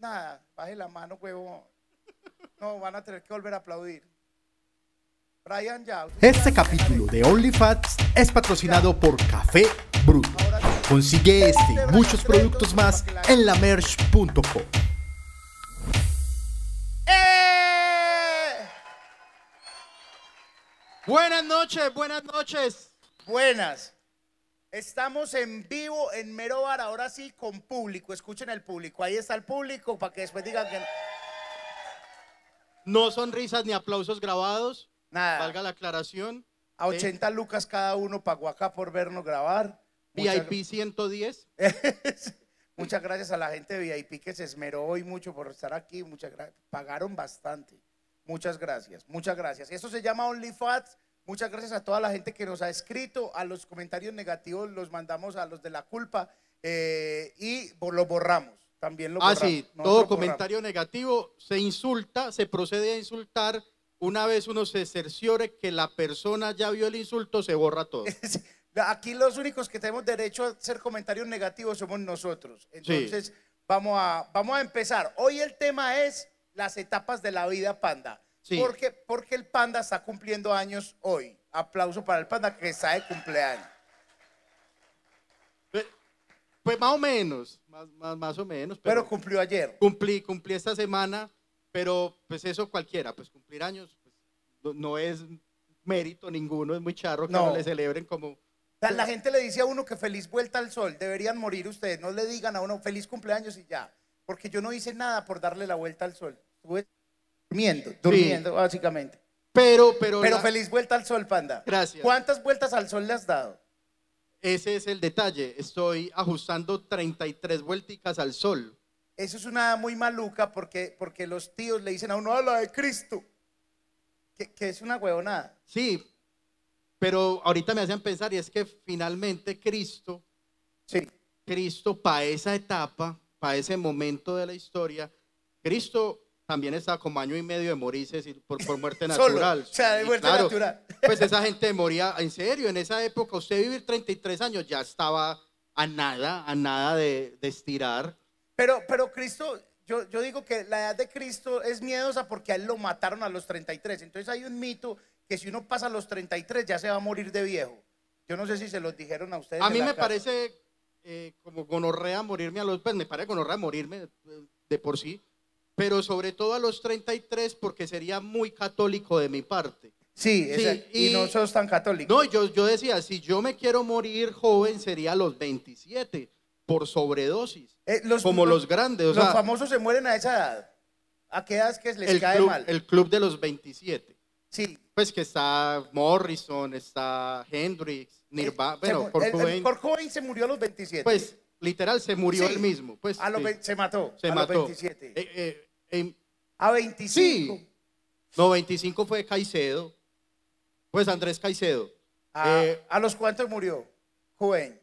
Nada, baje la mano, huevo. No, van a tener que volver a aplaudir. Brian, ya. Este capítulo de OnlyFats es patrocinado por Café Bruto. Consigue este y muchos productos más en lamerch.com. ¡Eh! Buenas noches, buenas noches. Buenas. Estamos en vivo en Mero Bar, ahora sí con público. Escuchen el público. Ahí está el público para que después digan que no. No son risas ni aplausos grabados. nada. Valga la aclaración. A 80 lucas cada uno pagó acá por vernos grabar. Muchas- VIP 110. Muchas gracias a la gente de VIP que se esmeró hoy mucho por estar aquí. Muchas gracias. Pagaron bastante. Muchas gracias. Muchas gracias. Esto se llama OnlyFats. Muchas gracias a toda la gente que nos ha escrito. A los comentarios negativos los mandamos a los de la culpa eh, y los borramos. También lo Ah, borramos. sí, Nosotros todo borramos. comentario negativo se insulta, se procede a insultar. Una vez uno se cerciore que la persona ya vio el insulto, se borra todo. Aquí los únicos que tenemos derecho a hacer comentarios negativos somos nosotros. Entonces, vamos, a, vamos a empezar. Hoy el tema es las etapas de la vida panda. Sí. Porque, porque el panda está cumpliendo años hoy. Aplauso para el panda que está de cumpleaños. Pues, pues más o menos, más, más, más o menos. Pero Pero, cumplió ayer. cumplí, cumplí esta semana, pero pues eso cualquiera, pues cumplir años pues, no, no es mérito ninguno, es muy charro que No. no le celebren como... La, la gente le dice a uno que feliz vuelta al sol. Deberían morir ustedes. No le digan a uno feliz cumpleaños y ya. Porque yo no hice nada por darle la vuelta al sol. Durmiendo, durmiendo, básicamente. Pero, pero, Pero la- feliz vuelta al sol, panda. Gracias. ¿Cuántas vueltas al sol le has dado? ese es el detalle. Estoy ajustando 33 vuelticas al sol. Eso es una muy maluca porque, porque los tíos le dicen a uno, a la de Cristo. Que, que es una huevonada. Sí, pero ahorita me hacen pensar y es que finalmente Cristo, Sí. Cristo para esa etapa, para ese momento de la historia, Cristo también estaba como año y medio de morirse por, por muerte Solo, natural. o sea, de muerte claro. natural. Pues esa gente moría, en serio, en esa época, usted vivir 33 años ya estaba a nada, a nada de, de estirar. Pero, pero Cristo, yo, yo digo que la edad de Cristo es miedosa porque a él lo mataron a los 33. Entonces hay un mito que si uno pasa a los 33 ya se va a morir de viejo. Yo no sé si se los dijeron a ustedes. A mí me casa. parece eh, como gonorrea morirme a los, pues me parece gonorrea morirme de por sí, pero sobre todo a los 33 porque sería muy católico de mi parte. Sí, Sí, esa- y, y- no sos tan católico. No, yo, yo decía, si yo me quiero morir joven sería a los 27 por sobredosis, Eh, los- como los grandes, o los sea, famosos se mueren a esa edad. ¿A qué edad es que les el cae club, mal? el club de los 27. sí. Pues que está Morrison, está Hendrix, Nirvana, Eh, bueno, Kurt el- el Cobain, Cobain se murió a los 27. pues literal se murió Sí. él mismo. Pues, a los se mató. se a mató. los 27. Eh, em, a 25. Sí. No, 25 fue Caicedo. Pues Andrés Caicedo. A, Eh, ¿A los cuántos murió? Joven.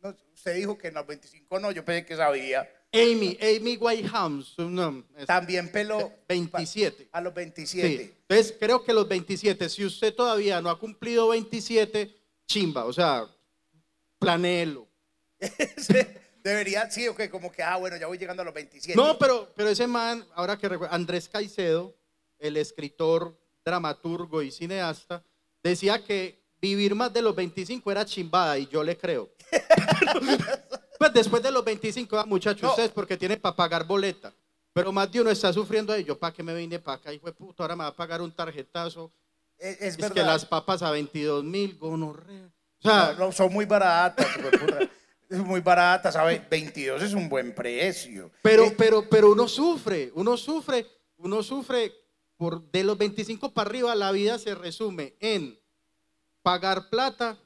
No, usted dijo que en los 25 no, yo pensé que sabía. Amy, Amy Whitehouse. No, También peló 27. a los Sí. 27. Entonces creo que los 27, si usted todavía no ha cumplido 27, chimba, o sea, planelo. Debería, sí, ok, como que, ah, bueno, ya voy llegando a los 27. No, pero, pero ese man, ahora que recuerdo, Andrés Caicedo, el escritor, dramaturgo y cineasta, decía que vivir más de los 25 era chimbada y yo le creo. pues después de los 25, ah, muchachos, No. ustedes porque tienen para pagar boleta. Pero más de uno está sufriendo ahí. Yo, ¿para qué me vine para acá? Hijo de puta, ahora me va a pagar un tarjetazo. es, es Es, verdad. que las papas a 22 mil, gonorrea. O sea, No, no, son muy baratas, de. Es muy barata, ¿sabes? 22 es un buen precio. Pero, Eh, pero, pero uno sufre, uno sufre, uno sufre por de los 25 para arriba, la vida se resume en pagar plata.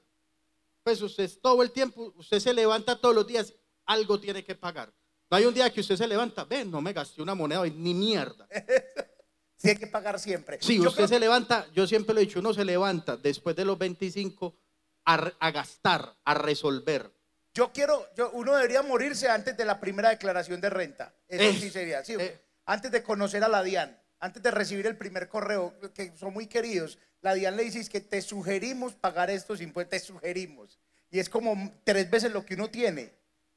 Pues usted todo el tiempo, usted se levanta todos los días, algo tiene que pagar. No hay un día que usted se levanta, ven, no me gasté una moneda hoy, ni mierda. sí hay que pagar siempre. Sí, Yo usted creo- se levanta, yo siempre lo he dicho, uno se levanta después de los 25 a, re- a gastar, a resolver. Yo quiero, yo, uno debería morirse antes de la primera declaración de renta. Eso Eh, sí sería, sí. eh. Antes de conocer a la DIAN, antes de recibir el primer correo, que son muy queridos, la DIAN le dice es que te sugerimos pagar estos impuestos, te sugerimos. Y es como tres veces lo que uno tiene.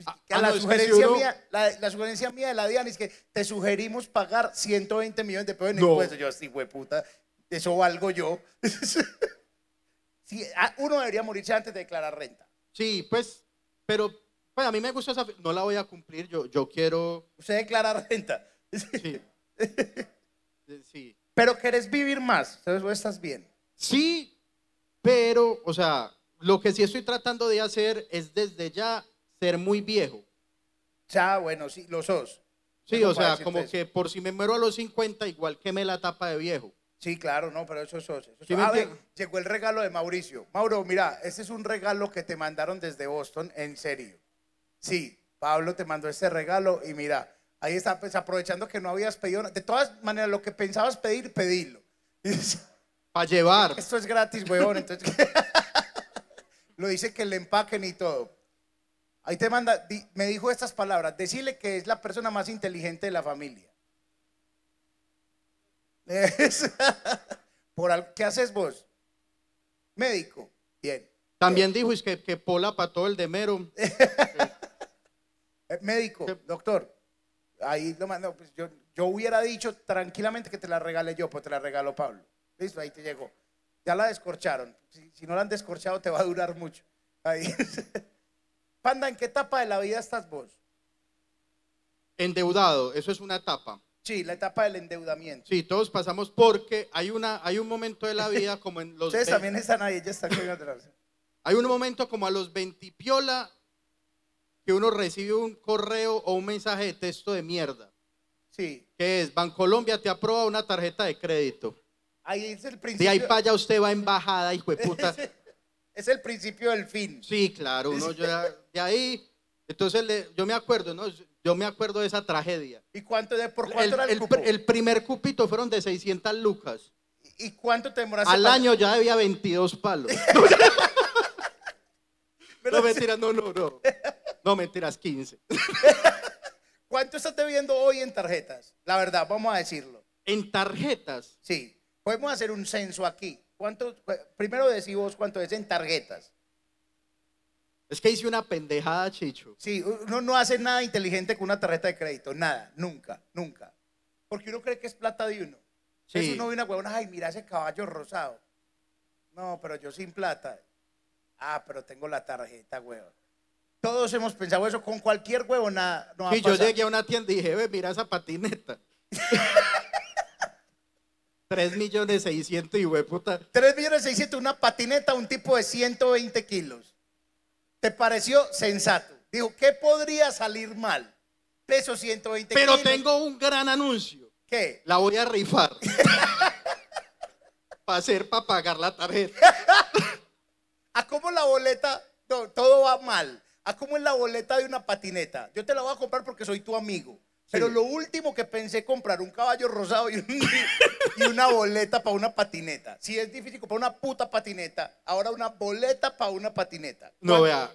Ah, ah, la, no, sugerencia uno- mía, la, la sugerencia mía de la Diana es que te sugerimos pagar 120 millones de pesos en No. impuestos. Yo, sí, puta, eso valgo yo. Sí, ah, uno debería morirse antes de declarar renta. Sí, pues, pero pues, a mí me gusta esa. No la voy a cumplir. Yo, yo quiero. Usted declara renta. Sí. sí. Pero querés vivir más, entonces vos estás bien. Sí, pero, o sea, lo que sí estoy tratando de hacer es desde ya ser muy viejo. Ya, bueno, sí, lo sos. Sí, o sea, como eso. que por si me muero a los 50, igual queme la tapa de viejo. Sí, claro, no, pero eso sos. eso ¿Sí sos. me Ah, llegó el regalo de Mauricio. Mauro, mira, este es un regalo que te mandaron desde Boston, en serio. Sí, Pablo te mandó este regalo y mira, ahí está, pues aprovechando que no habías pedido. De todas maneras, lo que pensabas pedir, pedilo. Para llevar. Esto es gratis, weón. Entonces, lo dice que le empaquen y todo. Ahí te manda, me dijo estas palabras, decirle que es la persona más inteligente de la familia. Es- Por al- ¿Qué haces vos? Médico. Bien. También dijo es que, que Pola para todo el demero. Eh, médico, doctor. Ahí lo. Pues yo, yo hubiera dicho tranquilamente que te la regale yo, pues te la regaló Pablo. Listo, ahí te llegó. Ya la descorcharon. Si, si no la han descorchado, te va a durar mucho. Ahí. Panda, ¿en qué etapa de la vida estás vos? Endeudado, eso es una etapa. Sí, la etapa del endeudamiento. Sí, todos pasamos porque hay, una, hay un momento de la vida como en los... Ustedes ve- también están ahí, ya están atrás. Hay un momento como a los 20 piola que uno recibe un correo o un mensaje de texto de mierda. Sí, Que es, Bancolombia te aprueba una tarjeta de crédito. ahí es el De principio. ahí para allá usted va a embajada, hijo de puta. Es el principio del fin. Sí, claro, uno ya, de ahí, entonces le- yo me acuerdo, ¿no? Yo me acuerdo de esa tragedia. ¿Y cuánto de por El, cuánto era el, el cupo? pr- el primer cupito fueron de 600 lucas. ¿Y cuánto te demoraste? Al para- año ya debía 22 palos. No, mentiras, no, no, no. No, mentiras, 15. ¿Cuánto estás debiendo hoy en tarjetas? La verdad, vamos a decirlo. En tarjetas, Sí, podemos hacer un censo aquí. ¿Cuánto? Primero decimos cuánto es en tarjetas. Es que hice una pendejada, Chicho. Sí, uno no hace nada inteligente con una tarjeta de crédito, nada, nunca, nunca. Porque uno cree que es plata de uno. Entonces Sí. uno ve una huevona, ay, mira ese caballo rosado. No, pero yo sin plata. Ah, pero tengo la tarjeta, huevón. Todos hemos pensado eso con cualquier huevona. No Sí, yo llegué a una tienda y dije, ve, mira esa patineta. 3 millones 600 y güey, puta. 3 millones 600, una patineta, un tipo de 120 kilos. ¿Te pareció sensato? Dijo, ¿qué podría salir mal? Peso 120 Pero kilos. tengo un gran anuncio. ¿Qué? La voy a rifar. para hacer, para pagar la tarjeta. ¿A cómo la boleta? No, todo va mal. ¿A cómo es la boleta de una patineta? Yo te la voy a comprar porque soy tu amigo. Pero lo último que pensé comprar un caballo rosado y, un- y una boleta para una patineta. Si es difícil comprar una puta patineta, ahora una boleta para una patineta. No, vea,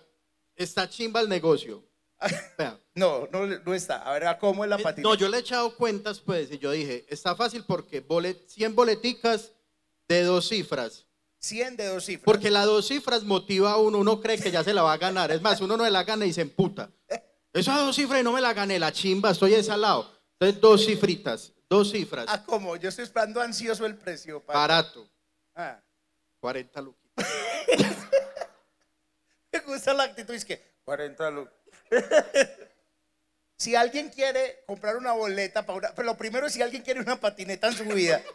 está chimba el negocio. Vea. No, no, no está. A ver, ¿a cómo es la Eh, patineta? No, yo le he echado cuentas, pues, y yo dije, está fácil porque bolet- 100 boleticas de dos cifras. 100 de dos cifras. Porque las dos cifras motiva a uno, uno cree que ya se la va a ganar. Es más, uno no se la gana y se emputa. Esas dos cifras y no me la gané, la chimba, estoy desalado. Entonces, dos cifritas, dos cifras, ¿A cómo? Yo estoy esperando ansioso el precio. barato, Ah. 40 lucas. Me gusta la actitud, es que 40 lucas. si alguien quiere comprar una boleta para una. Pero lo primero es si alguien quiere una patineta en su vida.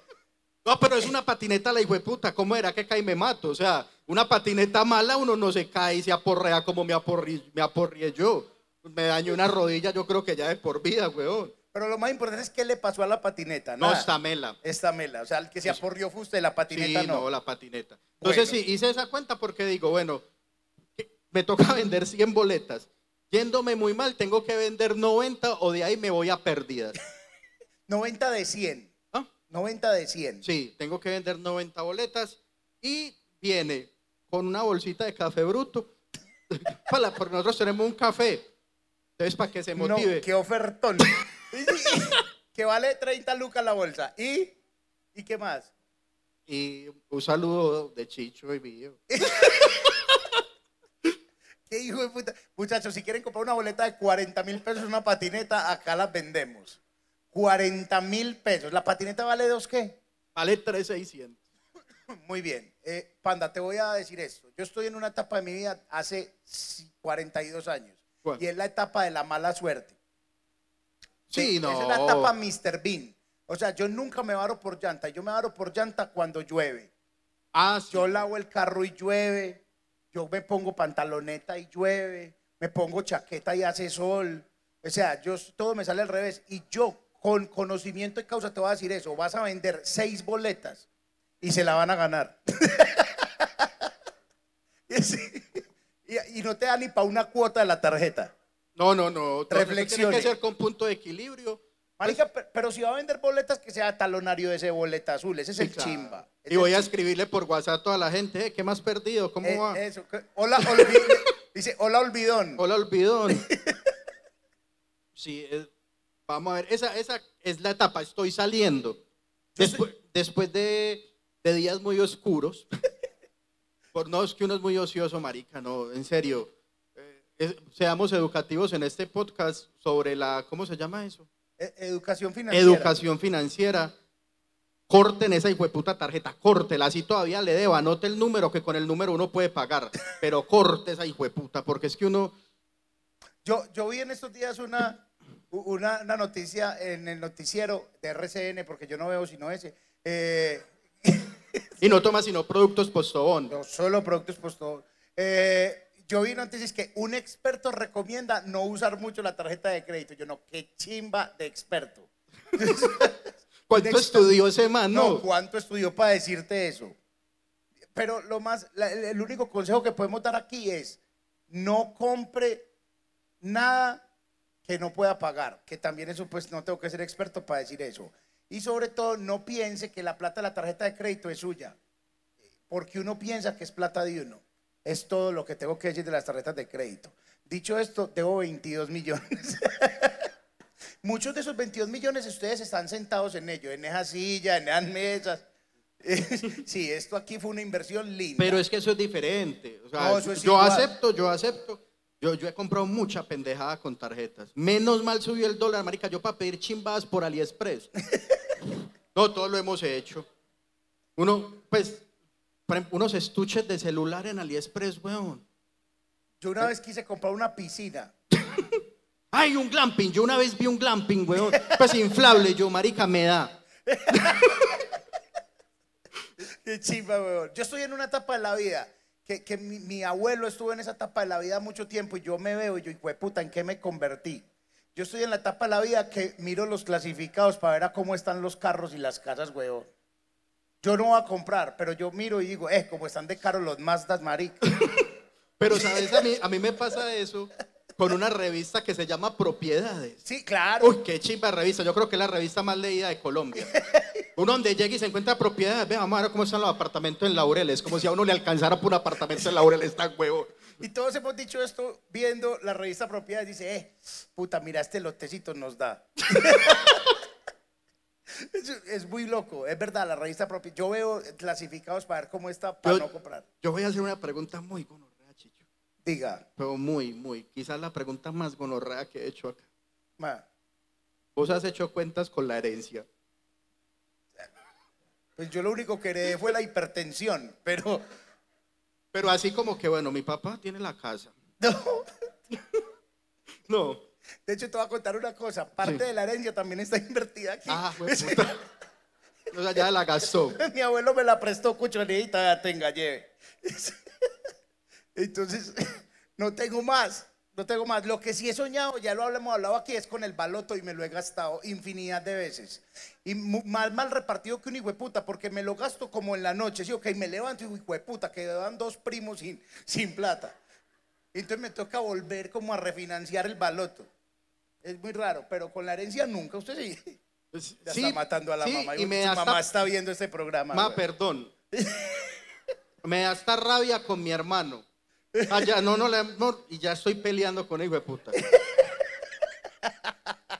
No, pero es una patineta la hijo de puta, ¿cómo era que cae y me mato? O sea, una patineta mala uno no se cae y se aporrea como me aporri- me aporrié yo. Me dañó una rodilla, yo creo que ya es por vida, weón. Pero lo más importante es qué le pasó a la patineta. No, Nada. está mela. Esta mela. O sea, el que se aporrió fue usted, la patineta Sí, no. no, la patineta. Entonces Bueno. sí, hice esa cuenta porque digo, bueno, me toca vender 100 boletas. Yéndome muy mal, tengo que vender 90 o de ahí me voy a pérdidas. 90 de 100. ¿Ah? 90 de 100. Sí, tengo que vender 90 boletas y viene con una bolsita de café bruto. Para, porque nosotros tenemos un café. Entonces, para que se No, motive. qué ofertón. que vale 30 lucas la bolsa. ¿Y? ¿Y qué más? Y un saludo de Chicho y mío. ¿Qué hijo de puta? Muchachos, si quieren comprar una boleta de 40 mil pesos una patineta, acá las vendemos. 40 mil pesos. ¿La patineta vale dos qué? Vale 3,600. Muy bien. Eh, Panda, te voy a decir esto. Yo estoy en una etapa de mi vida hace 42 años. ¿Cuál? Y es la etapa de la mala suerte. Sí, no. Esa es la etapa Mr. Bean. O sea, yo nunca me varo por llanta. Yo me varo por llanta cuando llueve. Ah, sí. Yo lavo el carro y llueve. Yo me pongo pantaloneta y llueve. Me pongo chaqueta y hace sol. O sea, yo todo me sale al revés. Y yo, con conocimiento de causa, te voy a decir eso. Vas a vender seis boletas y se la van a ganar. y, sí, y- y no te da ni para una cuota de la tarjeta. No, no, no. eso Tiene que ser con punto de equilibrio. Marica, pe- pero si va a vender boletas, que sea talonario de ese boleta azul. Ese es el claro. chimba. Y voy a escribirle por WhatsApp a toda la gente, eh, ¿qué más perdido? ¿Cómo Eh, va? eso, hola, olvi- dice, hola, olvidón. Hola, olvidón. sí, es- vamos a ver, esa, esa es la etapa, estoy saliendo. Después, después de, de días muy oscuros, por no es que uno es muy ocioso, marica, no, en serio. eh, es- seamos educativos en este podcast sobre la, ¿cómo se llama eso? Eh, educación financiera. Educación financiera. Corten esa hijueputa tarjeta, córtela, así todavía le debo, anote el número que con el número uno puede pagar, pero corte esa hijueputa, porque es que uno, Yo, yo vi en estos días una, una, una noticia en el noticiero de RCN, porque yo no veo sino ese. eh, y no toma sino productos postobón. no solo productos puestos. Eh, yo vi noticias que un experto recomienda no usar mucho la tarjeta de crédito. Yo no, qué chimba de experto. ¿Cuánto estudió ese man? No, No, ¿cuánto estudió para decirte eso? Pero lo más, la- el único consejo que podemos dar aquí es no compre nada que no pueda pagar, que también eso pues no tengo que ser experto para decir eso. Y sobre todo no piense que la plata de la tarjeta de crédito es suya, porque uno piensa que es plata de uno. Es todo lo que tengo que decir de las tarjetas de crédito. Dicho esto, debo 22 millones. Muchos de esos 22 millones ustedes están sentados en ello, en esa silla, en esas mesas. Sí, esto aquí fue una inversión linda. pero es que eso es diferente. O sea, No, eso es yo igual. acepto, yo acepto. Yo, yo he comprado mucha pendejada con tarjetas. Menos mal subió el dólar, marica, yo para pedir chimbadas por AliExpress. No, todo lo hemos hecho. Uno, pues, unos estuches de celular en AliExpress, weón. Yo una vez quise comprar una piscina. Ay, un glamping. Yo una vez vi un glamping, weón. Pues inflable, yo, marica, me da. Qué chimba, weón. Yo estoy en una etapa de la vida que, que mi, mi abuelo estuvo en esa etapa de la vida mucho tiempo y yo me veo y yo, hijo puta, ¿en qué me convertí? Yo estoy en la etapa de la vida que miro los clasificados para ver a cómo están los carros y las casas, weón. Yo no voy a comprar, pero yo miro y digo, eh, cómo están de caros los Mazdas, marica. Pero, ¿sabes? A mí, a mí me pasa eso con una revista que se llama Propiedades. Sí, claro. Uy, qué chimba revista. Yo creo que es la revista más leída de Colombia. Uno donde llega y se encuentra propiedades. Ve, vamos a ver cómo están los apartamentos en Laureles. Como si a uno le alcanzara por un apartamento en Laureles, tan huevo. Y todos hemos dicho esto viendo la revista Propiedades. Dice, eh, puta, mira, este lotecito nos da. es, es muy loco, es verdad, la revista Propiedades. Yo veo clasificados para ver cómo está para Yo- no comprar. Yo voy a hacer una pregunta muy gonorrea, Chicho. Diga, Pero muy, muy. Quizás la pregunta más gonorrea que he hecho acá. ma, Vos has hecho cuentas con la herencia. Pues yo lo único que heredé fue la hipertensión, pero Pero así como que, bueno, mi papá tiene la casa. no. No. De hecho, te voy a contar una cosa. Parte Sí. de la herencia también está invertida aquí. Ah, güey, puta. O sea, ya la gastó. Mi abuelo me la prestó, cuchonita, ya tenga, lleve. Entonces, no tengo más, no tengo más. Lo que sí he soñado, ya lo hemos hablado aquí, es con el baloto y me lo he gastado infinidad de veces. Y mal, mal repartido que un hijo de puta, porque me lo gasto como en la noche. Sí, ok, me levanto y hijo de puta, quedan dos primos sin, sin plata. Entonces me toca volver como a refinanciar el baloto. Es muy raro, pero con la herencia nunca. Usted sí, Pues, ya sí, está matando a la sí, mamá. Y me su mamá hasta- está viendo este programa. Ma, güey. perdón. Me da esta rabia con mi hermano. Ah, ya, no, no, le- no, y ya estoy peleando con el hijo de puta.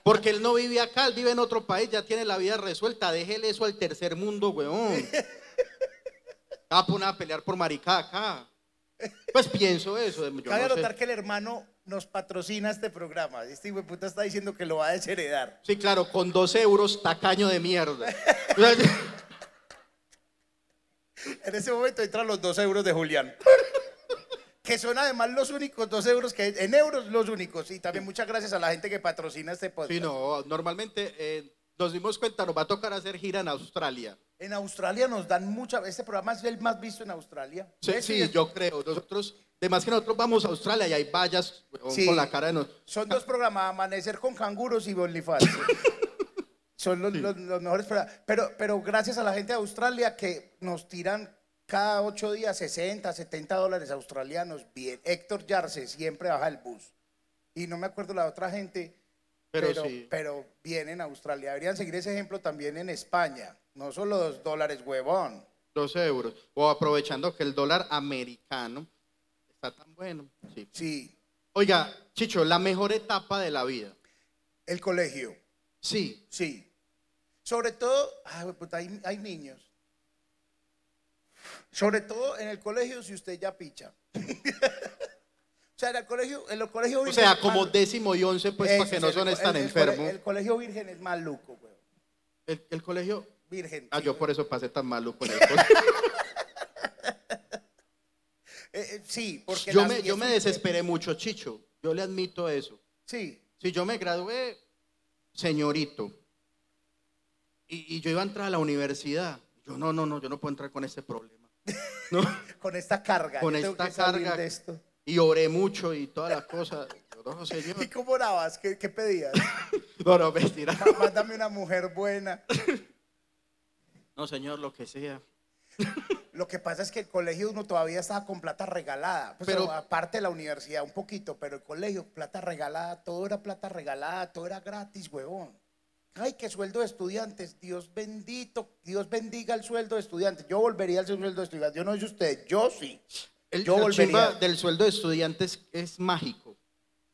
Porque él no vive acá, él vive en otro país, ya tiene la vida resuelta. Déjele eso al tercer mundo, weón. Va a poner a pelear por maricá acá. Pues pienso eso. yo Cabe no sé. anotar que el hermano nos patrocina este programa. Este hijo de puta está diciendo que lo va a desheredar. Sí, claro, con 12 euros, tacaño de mierda. En ese momento entran los dos euros de Julián. Que son además los únicos dos euros que en euros los únicos. Y también muchas gracias a la gente que patrocina este podcast. Sí, no, normalmente eh, nos dimos cuenta, nos va a tocar hacer gira en Australia. En Australia nos dan mucha. Este programa es el más visto en Australia. Sí, sí, yo creo. Nosotros, además que nosotros vamos a Australia y hay vallas Sí. con la cara de nosotros. Son dos programas, Amanecer con Canguros y OnlyFans. Son los, los- los mejores programas. Pero, pero gracias a la gente de Australia que nos tiran cada ocho días 60, 70 dólares australianos. Bien. Héctor Yarse siempre baja el bus. Y no me acuerdo la otra gente. Pero Pero, sí. pero bien en Australia. Deberían seguir ese ejemplo también en España. No solo dos dólares, huevón. 12 euros. O aprovechando que el dólar americano está tan bueno. Sí. Sí. Oiga, Chicho, la mejor etapa de la vida. El colegio. Sí. Sí. Sobre todo, ay, puta, hay, hay niños. Sobre todo en el colegio si usted ya picha. o sea, en el colegio, en el colegio O sea, como décimo y once, pues para que sí, no son tan enfermos. El, colegio virgen es maluco, güey. El, el colegio. Virgen. Ah, yo por eso pasé tan maluco en el colegio. Eh, eh, sí, porque yo, me, yo me desesperé mucho, Chicho. Yo le admito eso. Sí. Si yo me gradué, señorito, y, y yo iba a entrar a la universidad, yo no, no, no, yo no puedo entrar con este problema. ¿No? Con esta carga. Con yo esta carga. de esto. Y oré mucho y todas las cosas. Yo, no, señor. ¿Y cómo orabas? ¿Qué, qué pedías? No, no, mentira. Mándame una mujer buena. No, señor, lo que sea. Lo que pasa es que el colegio uno todavía estaba con plata regalada. Pues, Pero- aparte de la universidad, un poquito, pero el colegio, plata regalada, todo era plata regalada, todo era gratis, huevón. Ay, qué sueldo de estudiantes. Dios bendito, Dios bendiga el sueldo de estudiantes. Yo volvería al sueldo de estudiantes. Yo no sé usted, yo sí. El, Yo volvería. del sueldo de estudiantes es mágico.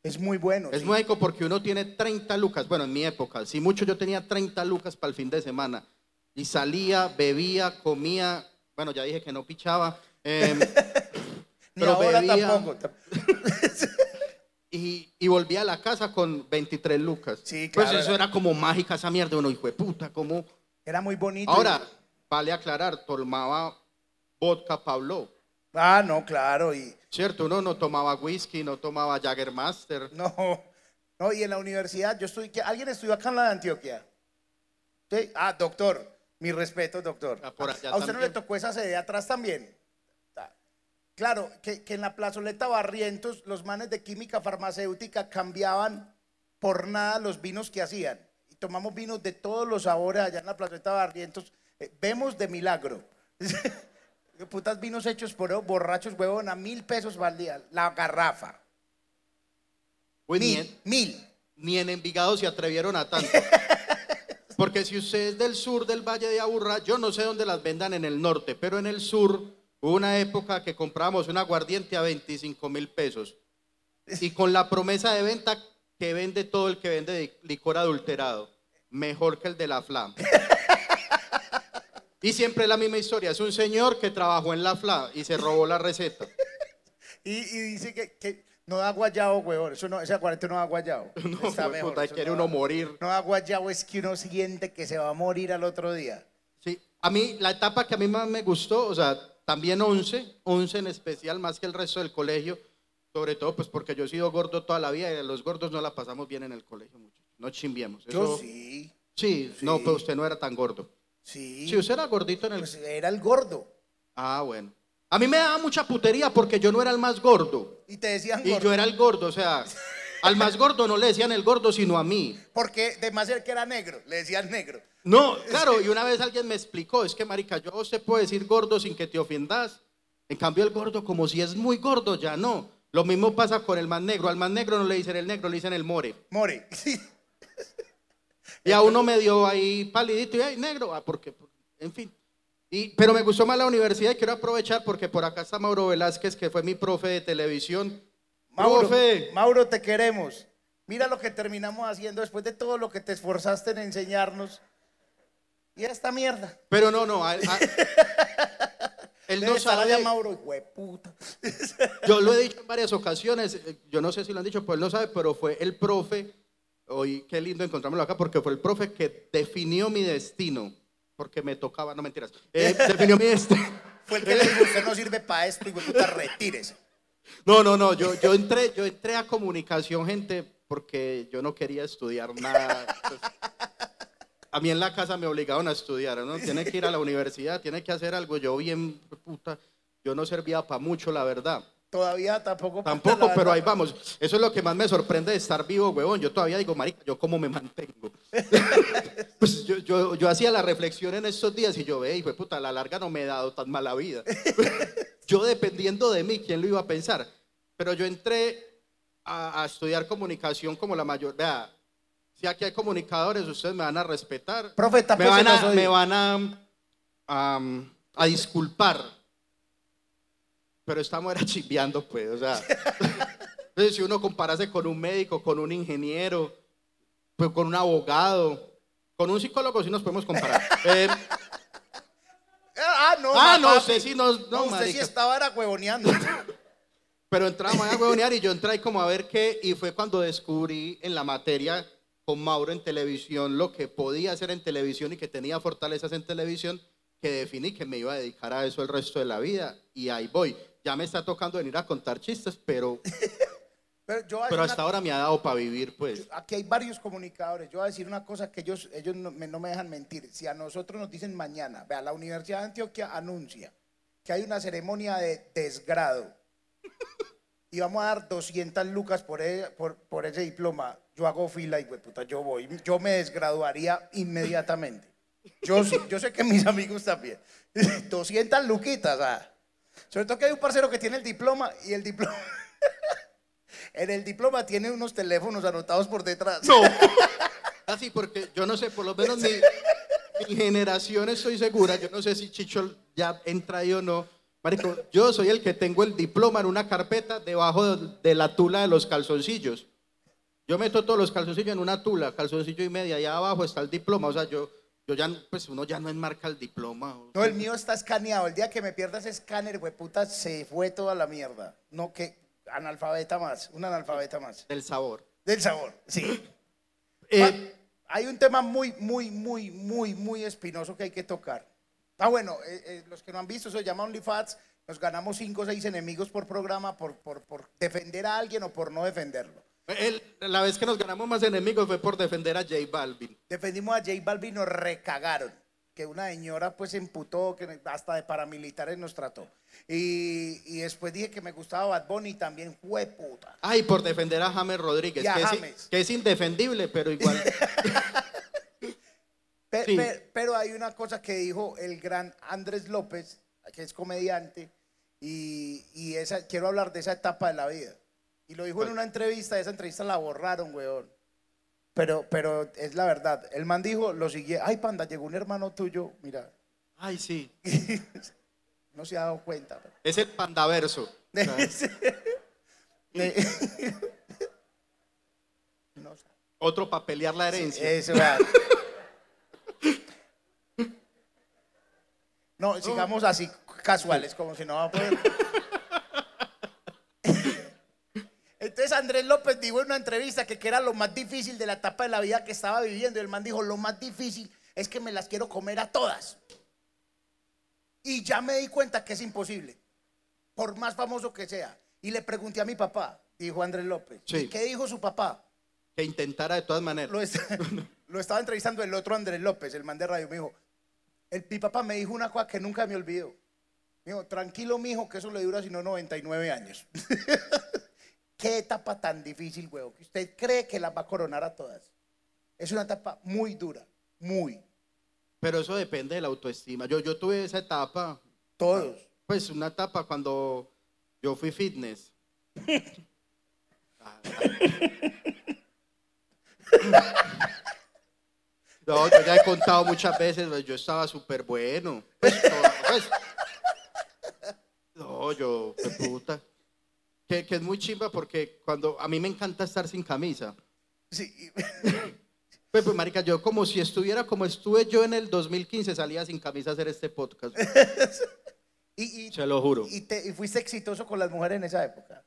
Es muy bueno. Es sí. mágico porque uno tiene 30 lucas. Bueno, en mi época, si mucho yo tenía 30 lucas para el fin de semana. Y salía, bebía, comía. Bueno, ya dije que no pichaba. em, Ni pero ahora bebía. tampoco. y, y volvía a la casa con 23 lucas. Sí, Pues claro, eso era- como mágica esa mierda. Uno, hijo de puta, como. Era muy bonito. Ahora, vale aclarar, tomaba vodka Pablo. Ah, no, claro. Y ¿Cierto? Uno no tomaba whisky, no tomaba Jaggermaster. no, no, y en la universidad, yo estoy. ¿Alguien estudió acá en la de Antioquia? Sí. Ah, doctor. Mi respeto, doctor. Ah, por allá ¿A usted no le tocó esa sede de atrás también? Claro, que, que en la plazoleta Barrientos los manes de química farmacéutica cambiaban por nada los vinos que hacían. Y tomamos vinos de todos los sabores allá en la plazoleta Barrientos. Eh, vemos de milagro. Putas vinos hechos por borrachos, huevón, a mil pesos valía la garrafa. Uy, ni, Mil, en, mil. ni en Envigado se atrevieron a tanto. Porque si usted es del sur del Valle de Aburrá, yo no sé dónde las vendan en el norte, pero en el sur hubo una época que comprábamos un aguardiente a 25 mil pesos. Y con la promesa de venta que vende todo el que vende licor adulterado, mejor que el de la FLA. Y siempre la misma historia, es un señor que trabajó en la FLA y se robó la receta. Y, y dice que, que no da guayabo, huevón. Eso no, ese aguardiente no da guayabo. No, Está mejor, puta, quiere no uno da- morir. No da guayabo, es que uno siente que se va a morir al otro día. Sí, a mí la etapa que a mí más me gustó, o sea, también 11, 11 en especial, más que el resto del colegio, sobre todo pues porque yo he sido gordo toda la vida y los gordos no la pasamos bien en el colegio mucho, no chimbiemos. Yo sí, Sí, Sí. no, pero usted no era tan gordo. sí. Si usted era gordito en el... Pues era el gordo. Ah, bueno. A mí me daba mucha putería porque yo no era el más gordo Y te decían y gordo. yo era el gordo, o sea, al más gordo no le decían el gordo sino a mí. Porque de más el que era negro, le decían negro. No, claro, y una vez alguien me explicó, es que marica, yo a usted puedo decir gordo sin que te ofendas. En cambio el gordo, como si es muy gordo, ya no. Lo mismo pasa con el más negro. Al más negro no le dicen el negro, le dicen el more. More. Sí. Y a uno me dio ahí palidito y ay, negro, ah, porque, en fin. Y, pero me gustó más la universidad y quiero aprovechar porque por acá está Mauro Velázquez, que fue mi profe de televisión. Mauro, Profe. Mauro, te queremos. Mira lo que terminamos haciendo después de todo lo que te esforzaste en enseñarnos. Y esta mierda. Pero no, no, a- a- Él no sabe. allá Mauro, hueputa. Yo lo he dicho en varias ocasiones, eh, yo no sé si lo han dicho, pues él no sabe, pero fue el profe, hoy qué lindo encontrármelo acá, porque fue el profe que definió mi destino, porque me tocaba, no mentiras, eh, definió mi destino. Fue el que le dijo, usted no sirve para esto, y hueputa, retírese. No, no, no, yo, yo, entré, yo entré a comunicación, gente, porque yo no quería estudiar nada. pues, a mí en la casa me obligaron a estudiar, ¿no? Tiene que ir a la universidad, tiene que hacer algo. Yo bien, puta, yo no servía para mucho, la verdad. Todavía tampoco. Tampoco, pero ahí vamos. Eso es lo que más me sorprende de estar vivo, huevón. Yo todavía digo, marica, ¿yo cómo me mantengo? pues yo, yo, yo hacía la reflexión en estos días y yo, ve, hijo de puta, a la larga no me he dado tan mala vida. yo dependiendo de mí, ¿quién lo iba a pensar? Pero yo entré a, a estudiar comunicación como la mayor. Vea, si aquí hay comunicadores, ustedes me van a respetar. Profe, me van, a, me van a, a, a disculpar. Pero estamos era chipeando, pues, o sea. Entonces, si uno comparase con un médico, con un ingeniero, pues con un abogado, con un psicólogo, sí nos podemos comparar. Eh, Ah, no. ah, no, papi. usted sí nos. No, No, usted sí marica. estaba era huevoneando. Pero entramos a huevonear y yo entré como a ver qué, y fue cuando descubrí en la materia con Mauro en televisión lo que podía hacer en televisión y que tenía fortalezas en televisión, que definí que me iba a dedicar a eso el resto de la vida, y ahí voy. Ya me está tocando venir a contar chistes, pero, Pero yo hasta una- ahora me ha dado para vivir, pues. Aquí hay varios comunicadores. Yo voy a decir una cosa que ellos, ellos no, me, no me dejan mentir. Si a nosotros nos dicen mañana, vea, la Universidad de Antioquia anuncia que hay una ceremonia de desgrado y vamos a dar 200 lucas por, e- por, por ese diploma, yo hago fila y puta, yo voy. Yo me desgraduaría inmediatamente. Yo, yo sé que mis amigos también. 200 luquitas, ah. Sobre todo que hay un parcero que tiene el diploma y el diploma. En el diploma tiene unos teléfonos anotados por detrás. No. Así, porque yo no sé, por lo menos mi, mi generación estoy segura, yo no sé si Chicho ya entra ahí o no. Marico, yo soy el que tengo el diploma en una carpeta debajo de, de la tula de los calzoncillos. Yo meto todos los calzoncillos en una tula, calzoncillo y media, y abajo está el diploma. O sea, yo, yo ya, pues uno ya no enmarca el diploma. No, el mío está escaneado. El día que me pierda ese escáner, puta, se fue toda la mierda. No, que analfabeta más, un analfabeta más. Del sabor. Del sabor, sí. Eh, Ah, hay un tema muy, muy, muy, muy, muy espinoso que hay que tocar. Ah, bueno, eh, eh, los que no han visto, se llama OnlyFats. Nos ganamos cinco o seis enemigos por programa por, por, por defender a alguien o por no defenderlo. el- la vez que nos ganamos más enemigos fue por defender a J Balvin. Defendimos a J Balvin, nos recagaron. Que una señora pues se emputó, que hasta de paramilitares nos trató. Y, y después dije que me gustaba Bad Bunny también fue puta. Ay, por defender a James Rodríguez, a que, es, James. que es indefendible, pero igual. Pe- Sí. pe- pero hay una cosa que dijo el gran Andrés López, que es comediante, y, y esa, quiero hablar de esa etapa de la vida. Y lo dijo en una entrevista, esa entrevista la borraron, weón. Pero, pero es la verdad. El man dijo lo siguiente, ay panda, llegó un hermano tuyo, mira, Ay, sí. no se ha dado cuenta. pero- Es el pandaverso. No. Otro para pelear la herencia. Eso. No, sigamos así casuales, como si no va a poder. Entonces Andrés López dijo en una entrevista que, que era lo más difícil de la etapa de la vida que estaba viviendo. Y el man dijo, lo más difícil es que me las quiero comer a todas. Y ya me di cuenta que es imposible, por más famoso que sea. Y le pregunté a mi papá, dijo Andrés López. Sí. ¿Y qué dijo su papá? Que intentara de todas maneras. lo, está- lo estaba entrevistando el otro Andrés López, el man de radio, me dijo, el, mi papá me dijo una cosa que nunca me olvidó. Me dijo, tranquilo, mijo, que eso le dura sino 99 años. Qué etapa tan difícil, huevo, que usted cree que las va a coronar a todas. Es una etapa muy dura, muy. Pero eso depende de la autoestima. Yo, yo tuve esa etapa, Todos. pues una etapa cuando yo fui fitness. No, yo ya he contado muchas veces, pues, yo estaba súper bueno. Pues, todo, pues. No, yo, qué puta. Que, que es muy chimba porque cuando a mí me encanta estar sin camisa. Sí. Pues, pues, marica, yo como si estuviera como estuve yo en el 2015, salía sin camisa a hacer este podcast. Y, y- Se lo juro. Y, te- y fuiste exitoso con las mujeres en esa época.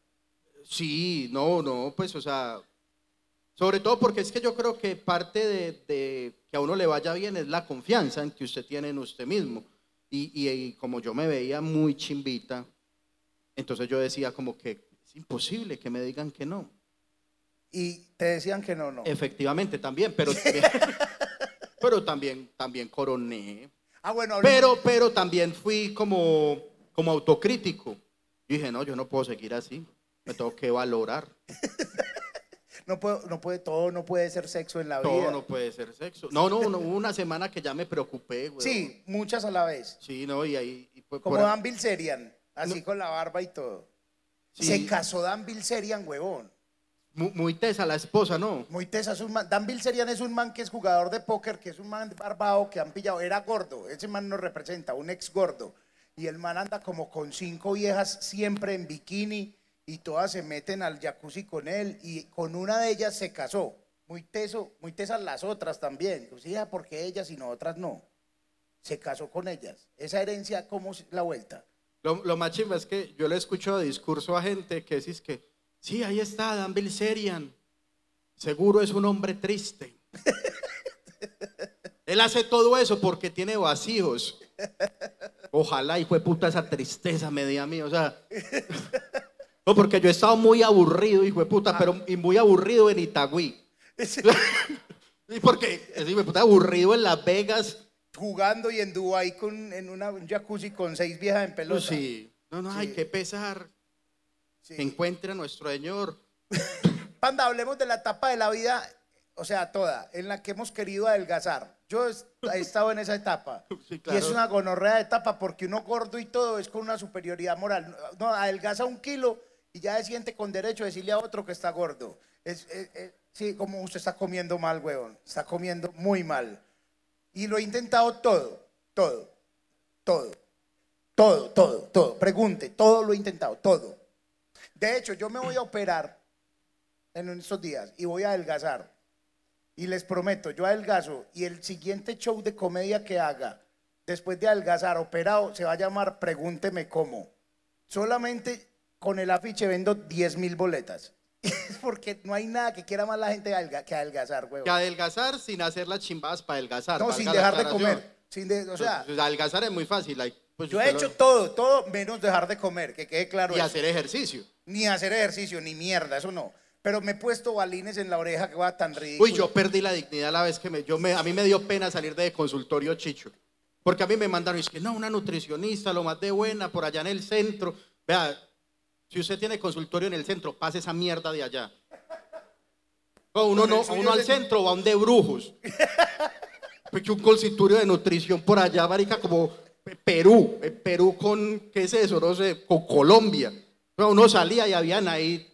Sí, no, no, pues, o sea, sobre todo porque es que yo creo que parte de, de que a uno le vaya bien es la confianza en que usted tiene en usted mismo. Y, y- y como yo me veía muy chimbita, entonces yo decía como que es imposible que me digan que no. Y te decían que no, no. Efectivamente, también, pero, pero también, también coroné. Ah, bueno, Pero, pero también fui como, como autocrítico. Yo dije, no, yo no puedo seguir así. Me tengo que valorar. no, puedo, no puede, todo no puede ser sexo en la vida. Todo no puede ser sexo. No, no, no, hubo una semana que ya me preocupé, güey. Sí, muchas a la vez. Sí, no, y ahí. y fue Como por- Dan Bilzerian, así con la barba y todo. Sí, Se casó Dan Bilzerian, huevón. mu- muy tesa la esposa, ¿no? Muy tesa, es un man. Dan Bilzerian es un man que es jugador de póker, que es un man barbado que han pillado. Era gordo, ese man nos representa, un ex gordo. Y el man anda como con cinco viejas siempre en bikini y todas se meten al jacuzzi con él y con una de ellas se casó. Muy teso, muy tesas las otras también. Pues sí, ¿por qué ellas y no otras no? Se casó con ellas. Esa herencia, ¿cómo es la vuelta? Lo, lo más chimba es que yo le escucho discurso a gente que decís que, sí, ahí está Dan Bilzerian. Seguro es un hombre triste. Él hace todo eso porque tiene vacíos. Ojalá, hijo de puta, esa tristeza me dé a mí. O sea, no, porque yo he estado muy aburrido, hijo de puta, pero y muy aburrido en Itagüí. Y porque, hijo de puta, aburrido en Las Vegas. Jugando y en Dubái con, en una, un jacuzzi con seis viejas en pelota. Pues sí. No, no, hay Sí. que pesar. Sí. Encuentre a nuestro Señor. Panda, hablemos de la etapa de la vida, o sea, toda, en la que hemos querido adelgazar. Yo he estado en esa etapa. Sí, Y claro. es una gonorrea de etapa porque uno gordo y todo es con una superioridad moral. No, adelgaza un kilo y ya se siente con derecho a decirle a otro que está gordo. Es, es- es- sí, como usted está comiendo mal, weón. Está comiendo muy mal. Y lo he intentado todo, todo, todo, todo, todo, todo. Pregunte, todo lo he intentado, todo. De hecho, yo me voy a operar en estos días y voy a adelgazar. Y les prometo, yo adelgazo y el siguiente show de comedia que haga después de adelgazar operado se va a llamar Pregúnteme cómo. Solamente con el afiche vendo 10 mil boletas. Porque no hay nada que quiera más la gente que adelgazar, huevo. Que adelgazar sin hacer las chimbadas para adelgazar. No, sin dejar de comer. Sin de- o sea, Pues, adelgazar es muy fácil. like, pues, yo he hecho lo- todo, todo menos dejar de comer, que quede claro. Y eso. hacer ejercicio. Ni hacer ejercicio, ni mierda, eso no. Pero me he puesto balines en la oreja que va tan ridículo. Uy, yo perdí la dignidad la vez que me, yo me, a mí me dio pena salir de consultorio chicho. Porque a mí me mandaron, y es que no, una nutricionista, lo más de buena, por allá en el centro. Vea, si usted tiene consultorio en el centro, pase esa mierda de allá. No, uno, no, uno al centro va a un de brujos. Porque un consultorio de nutrición por allá, marica, como Pe- Perú. eh, Perú con, ¿qué es eso? No sé, con Colombia. No, uno salía y habían ahí...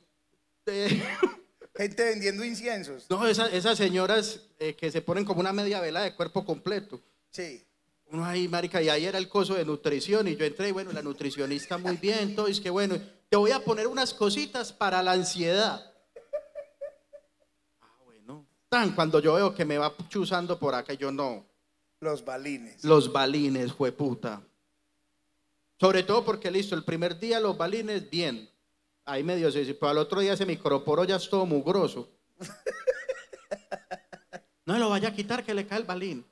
eh, Gente vendiendo inciensos. no, esas, esas señoras eh, que se ponen como una media vela de cuerpo completo. Sí. Uno ahí, marica, y ahí era el coso de nutrición y yo entré y bueno, la nutricionista muy bien, todo, es que bueno, te voy a poner unas cositas para la ansiedad. Ah, bueno. Tan cuando yo veo que me va chuzando por acá, yo no. Los balines. Los balines, puta. Sobre todo porque listo, el primer día los balines, bien. Ahí medio se pero al otro día ese microporo ya es todo mugroso. No lo vaya a quitar que le cae el balín.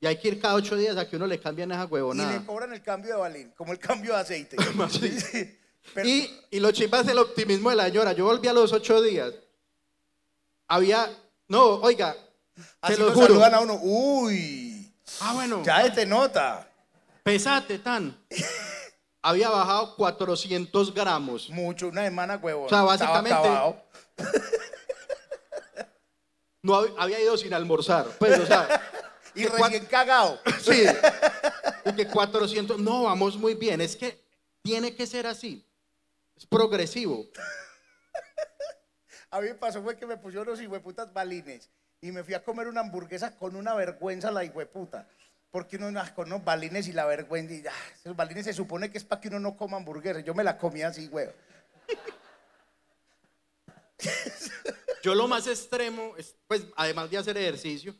Y hay que ir cada ocho días a que uno le cambien esa Y huevonada. le cobran el cambio de balín, como el cambio de aceite. Sí. Pero- Y, y lo chimba es el optimismo de la señora. Yo volví a los ocho días. Había, no, oiga, así te lo juro. saludan a uno. Uy, Ah, bueno, ya te nota. pesate tan. Había bajado 400 gramos. Mucho, una semana, huevón. O sea, básicamente-. No hab- había ido sin almorzar. Pues, o sea, Y recién cagado. sí. Y que 400, no, vamos muy bien. Es que tiene que ser así. Es progresivo. A mí me pasó fue que me pusieron los hijueputas balines y me fui a comer una hamburguesa con una vergüenza la hijueputa. Porque uno ah, con unos balines y la vergüenza. Y, ah, esos balines se supone que es para que uno no coma hamburguesas. Yo me la comía así, güey. Yo lo más extremo, es, pues además de hacer ejercicio,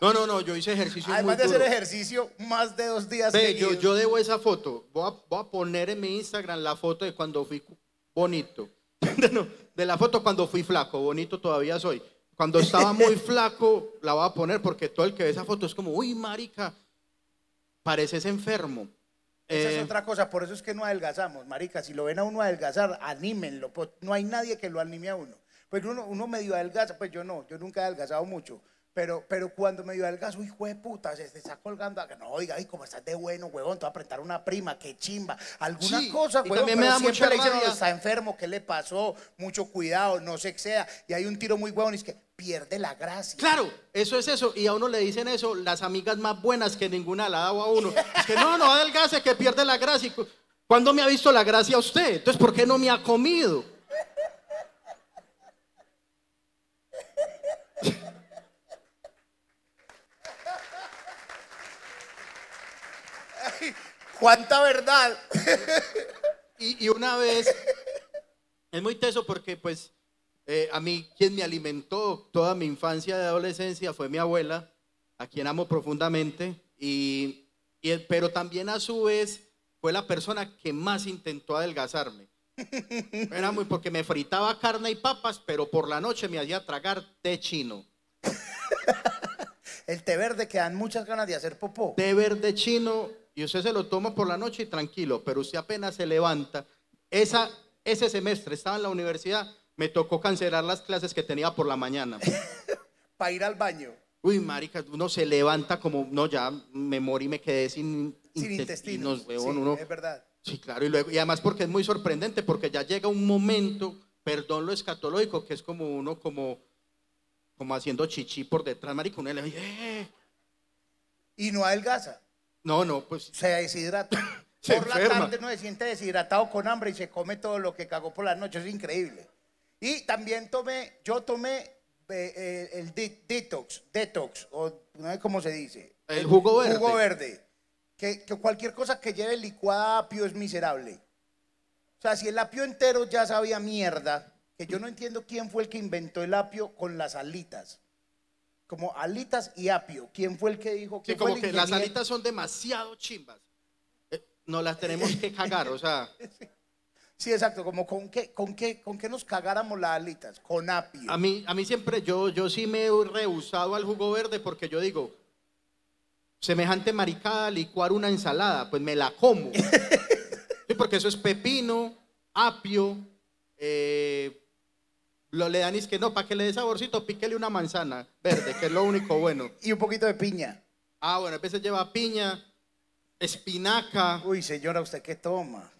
No, no, no, yo hice ejercicio muy Además de hacer duro. ejercicio, más de dos días Ve, yo, yo debo esa foto. Voy a, voy a poner en mi Instagram la foto de cuando fui bonito. No, de la foto cuando fui flaco. Bonito todavía soy. Cuando estaba muy flaco, la voy a poner porque todo el que ve esa foto es como, uy, marica, pareces enfermo. Esa Eh, es otra cosa, por eso es que no adelgazamos, marica. Si lo ven a uno adelgazar, anímenlo. No hay nadie que lo anime a uno. Pues uno, uno medio adelgaza, pues yo no, yo nunca he adelgazado mucho. Pero, pero cuando medio adelgazo, hijo de puta, se, se está colgando. acá, No, oiga, ay, como estás de bueno, huevón, te va a apretar una prima, qué chimba. Alguna Sí, cosa, huevón, también me pero da siempre mucha le dicen, está enfermo, ¿qué le pasó? Mucho cuidado, no se exceda. Y hay un tiro muy huevón, y es que pierde la gracia. Claro, eso es eso. Y a uno le dicen eso las amigas más buenas que ninguna la ha dado a uno. Es que no, no adelgace, que pierde la gracia. ¿Cuándo me ha visto la gracia a usted? Entonces, ¿por qué no me ha comido? ¿Cuánta verdad? Y, y una vez, es muy teso porque pues eh, a mí quien me alimentó toda mi infancia y adolescencia fue mi abuela, a quien amo profundamente, y, y- pero también a su vez fue la persona que más intentó adelgazarme. Era muy porque me fritaba carne y papas, pero por la noche me hacía tragar té chino. El té verde que dan muchas ganas de hacer popó. té verde chino y usted se lo toma por la noche y tranquilo, pero usted apenas se levanta. Esa, ese semestre estaba en la universidad, me tocó cancelar las clases que tenía por la mañana. Para ir al baño. Uy, marica, uno se levanta como, no, ya me morí, me quedé sin, Sin intestinos. Sí, uno- Es verdad. Sí, claro, y, luego, y además porque es muy sorprendente, porque ya llega un momento, perdón lo escatológico, que es como uno como, como haciendo chichi por detrás, marica, uno le dice, "Eh". Y no adelgaza. No, no, pues Se deshidrata. Se por la tarde no se siente deshidratado con hambre y se come todo lo que cagó por la noche. Es increíble. Y también tomé, yo tomé eh, eh, el de- detox, detox, o no sé cómo se dice. El jugo verde. Jugo verde. Que, que cualquier cosa que lleve licuada apio es miserable. O sea, si el apio entero ya sabía mierda, que yo no entiendo quién fue el que inventó el apio con las alitas. Como alitas y apio. ¿Quién fue el que dijo Sí, ¿Quién fue como que las alitas son demasiado chimbas. Eh, no las tenemos que cagar, o sea, Sí, exacto, como con qué, con qué, con qué nos cagáramos las alitas, con apio. a mí, a mí siempre, yo, yo sí me he rehusado al jugo verde porque yo digo, semejante maricada, licuar una ensalada, pues me la como. Sí, porque eso es pepino, apio, eh, lo le dan y es que no, para que le dé saborcito, píquele una manzana verde, que es lo único bueno. Y un poquito de piña. Ah, bueno, a veces lleva piña, espinaca, Uy, señora, ¿usted qué toma?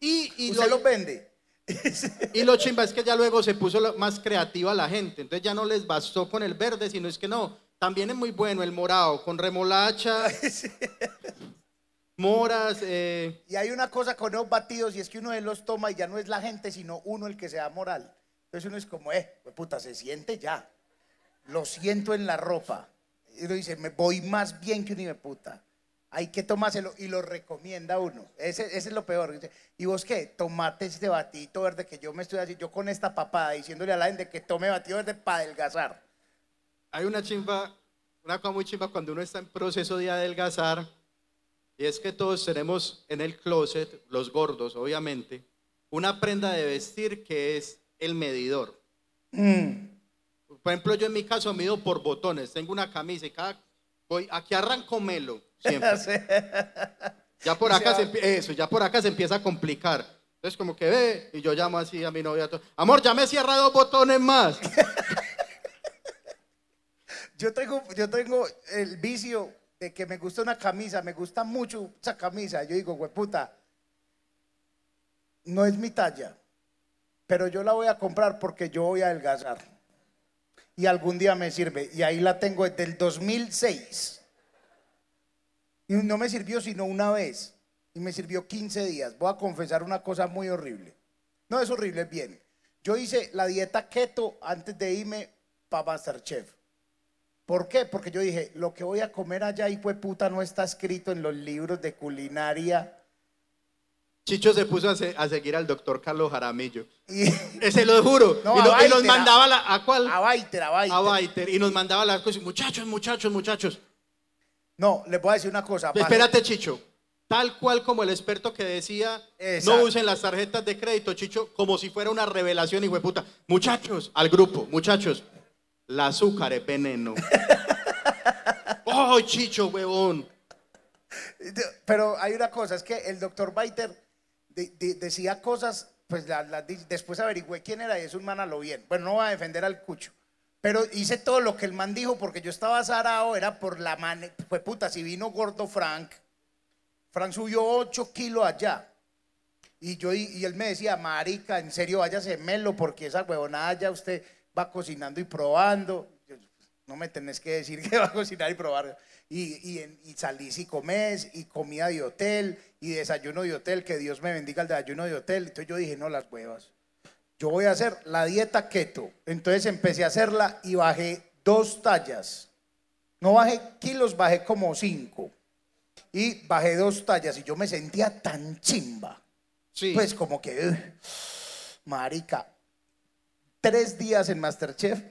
Y, y ¿Usted lo- los vende? Y lo chimba es que ya luego se puso más creativa la gente. Entonces ya no les bastó con el verde, sino es que no. También es muy bueno el morado, con remolacha, moras. eh, Y hay una cosa con los batidos y es que uno de los toma y ya no es la gente, sino uno el que se da moral. Entonces uno es como, eh, puta, se siente ya. Lo siento en la ropa. Y uno dice, me voy más bien que un hijo puta. Hay que tomárselo y lo recomienda uno. Ese, ese es lo peor. Dice, ¿Y vos qué? Tomate este batito verde que yo me estoy haciendo, yo con esta papada diciéndole a la gente que tome batido verde para adelgazar. hay una chimba, una cosa muy chimba cuando uno está en proceso de adelgazar. Y es que todos tenemos en el closet, los gordos, obviamente, una prenda de vestir que es el medidor. Por ejemplo, yo en mi caso mido por botones. Tengo una camisa y cada. Voy, aquí arranco melo. Siempre. Ya por acá se eso, ya por acá se empieza a complicar. Entonces como que ve y yo llamo así a mi novia, amor, ya me cierra dos botones más. Yo tengo, yo tengo el vicio de que me gusta una camisa, me gusta mucho esa camisa. Yo digo, puta, no es mi talla, pero yo la voy a comprar porque yo voy a adelgazar. Y algún día me sirve. Y ahí la tengo desde el 2006. Y no me sirvió sino una vez. Y me sirvió 15 días. Voy a confesar una cosa muy horrible. No es horrible, es bien. Yo hice la dieta keto antes de irme para Masterchef. ¿Por qué? Porque yo dije, lo que voy a comer allá y fue puta no está escrito en los libros de culinaria. Chicho se puso a, se- a seguir al doctor Carlos Jaramillo. Y, Ese lo juro. No, y, a y nos mandaba la, ¿a cuál? a Baiter, a Baiter. A Baiter. Y nos mandaba las cosas. Muchachos, muchachos, muchachos. No, le voy a decir una cosa. Espérate, Chicho. Tal cual como el experto que decía, Exacto. no usen las tarjetas de crédito, Chicho, como si fuera una revelación, hijo de puta. Muchachos, al grupo, muchachos, el azúcar es veneno. ¡Oh, Chicho, huevón! Pero hay una cosa, es que el doctor Baiter de- de- decía cosas, pues la- la después averigüé quién era y es un man a lo bien. Bueno, no va a defender al cucho. Pero hice todo lo que el man dijo porque yo estaba zarado, era por la man, fue puta, si vino gordo Frank, Frank subió 8 kilos allá. Y yo y, y él me decía, marica, en serio, váyase melo, porque esa huevonada ya usted va cocinando y probando. Yo, no me tenés que decir que va a cocinar y probar. Y, y, salís y comés, y comida de hotel, y desayuno de hotel, que Dios me bendiga el desayuno de hotel. Entonces yo dije, no, las huevas. Yo voy a hacer la dieta keto. Entonces empecé a hacerla y bajé dos tallas. No bajé kilos, bajé como cinco. Y bajé dos tallas y yo me sentía tan chimba. Sí. Pues como que, marica, tres días en Masterchef.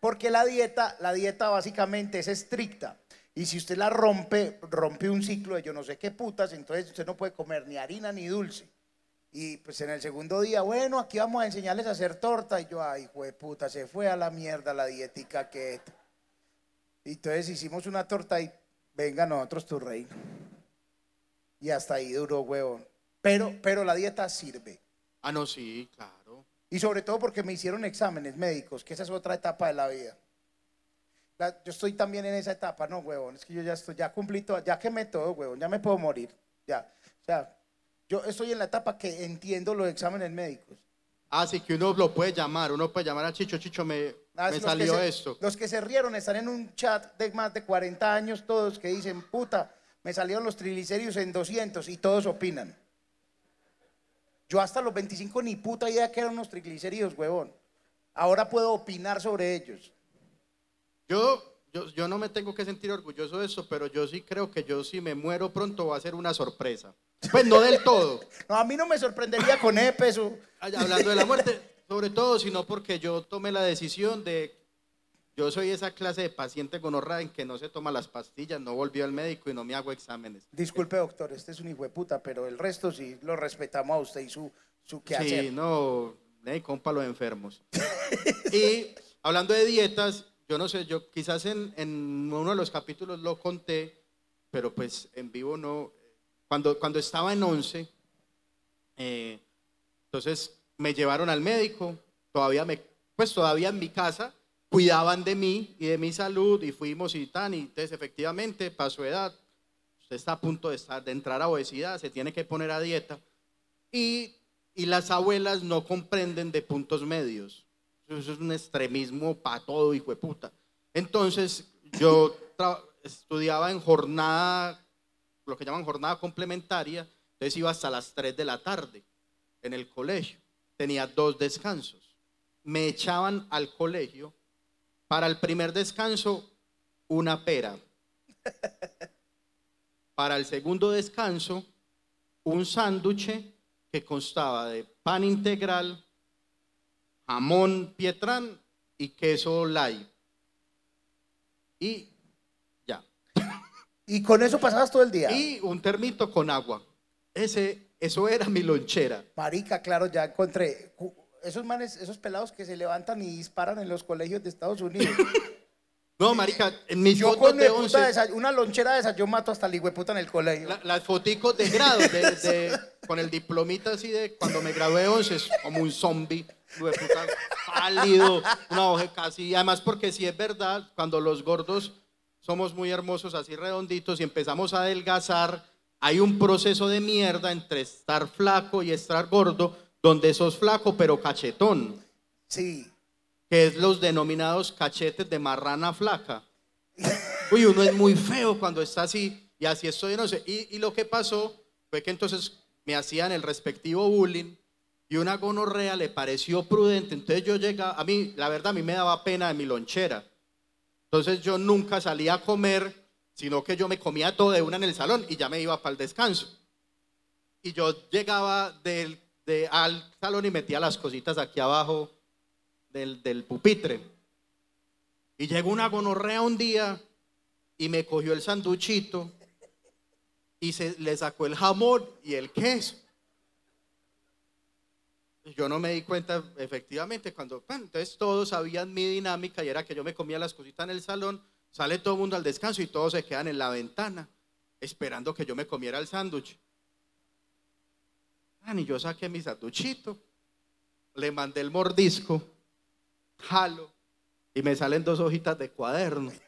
Porque la dieta, la dieta básicamente es estricta. Y si usted la rompe, rompe un ciclo de yo no sé qué putas, entonces usted no puede comer ni harina ni dulce. Y pues en el segundo día, bueno, aquí vamos a enseñarles a hacer torta. Y yo, ay, hijo puta, se fue a la mierda la dietica que. Y entonces hicimos una torta y venga nosotros tu reino. Y hasta ahí duró, huevón. Pero, pero la dieta sirve. Ah, no, sí, claro. Y sobre todo porque me hicieron exámenes médicos, que esa es otra etapa de la vida. La- yo estoy también en esa etapa, no, huevón. Es que yo ya estoy, ya cumplí todo, ya quemé todo, huevón. Ya me puedo morir. Ya. O sea, yo estoy en la etapa que entiendo los exámenes médicos. Así que uno lo puede llamar, uno puede llamar a Chicho, Chicho, me, Ah, me salió se- esto. Los que se rieron están en un chat de más de 40 años, todos que dicen, puta, me salieron los triglicéridos en 200 y todos opinan. Yo hasta los 25 ni puta idea que eran unos triglicéridos, huevón. Ahora puedo opinar sobre ellos. Yo, yo, yo no me tengo que sentir orgulloso de eso, pero yo sí creo que yo si me muero pronto va a ser una sorpresa. Pues no del todo, No, a mí no me sorprendería con ese peso. Hablando de la muerte, sobre todo, sino porque yo tomé la decisión de, yo soy esa clase de paciente gonorrea en que no se toma las pastillas, no volvió al médico y no me hago exámenes. Disculpe, doctor, este es un hijo de puta, pero el resto sí lo respetamos a usted y su, su quehacer. Sí, no, eh, compa los enfermos. y hablando de dietas, yo no sé, yo quizás en, en uno de los capítulos lo conté, pero pues en vivo no. Cuando, cuando estaba en 11, eh, entonces me llevaron al médico, todavía me, pues todavía en mi casa cuidaban de mí y de mi salud y fuimos y tan, y entonces efectivamente pasó edad, usted está a punto de, estar, de entrar a obesidad, se tiene que poner a dieta y, y las abuelas no comprenden de puntos medios. Eso es un extremismo para todo, hijo de puta. Entonces, yo estudiaba en jornada, lo que llaman jornada complementaria, entonces iba hasta las 3 de la tarde en el colegio. Tenía dos descansos. Me echaban al colegio. Para el primer descanso, una pera. Para el segundo descanso, un sándwich que constaba de pan integral, jamón pietrán y queso light. Y ya. Y con eso pasabas todo el día. Y un termito con agua. Ese, eso era mi lonchera. Marica, claro, ya encontré. Esos manes, esos pelados que se levantan y disparan en los colegios de Estados Unidos. No, marica, en mis Yo fotos con mi de puta 11, desa- una lonchera de esas, yo mato hasta el puta en el colegio. la- las foticos de grado, de- de- con el diplomita así de cuando me gradué de 11, es como un zombie, hijo de puta, pálido, una hoja casi. Y además porque si es verdad, cuando los gordos somos muy hermosos, así redonditos, y empezamos a adelgazar, hay un proceso de mierda entre estar flaco y estar gordo, donde sos flaco pero cachetón. Sí. que es los denominados cachetes de marrana flaca. Uy, uno es muy feo cuando está así, y así estoy, no sé. Y, y lo que pasó fue que entonces me hacían el respectivo bullying, y una gonorrea le pareció prudente. Entonces yo llegaba, a mí, la verdad, a mí me daba pena de mi lonchera. Entonces yo nunca salía a comer, sino que yo me comía todo de una en el salón y ya me iba para el descanso. y yo llegaba del, al salón y metía las cositas aquí abajo del, del pupitre. Y llegó una gonorrea un día y me cogió el sanduchito y se le sacó el jamón y el queso. Yo no me di cuenta, efectivamente, cuando bueno, entonces todos sabían mi dinámica y era que yo me comía las cositas en el salón, sale todo el mundo al descanso y todos se quedan en la ventana esperando que yo me comiera el sándwich. Ah, y yo saqué mi sanduchito, le mandé el mordisco, jalo y me salen dos hojitas de cuaderno.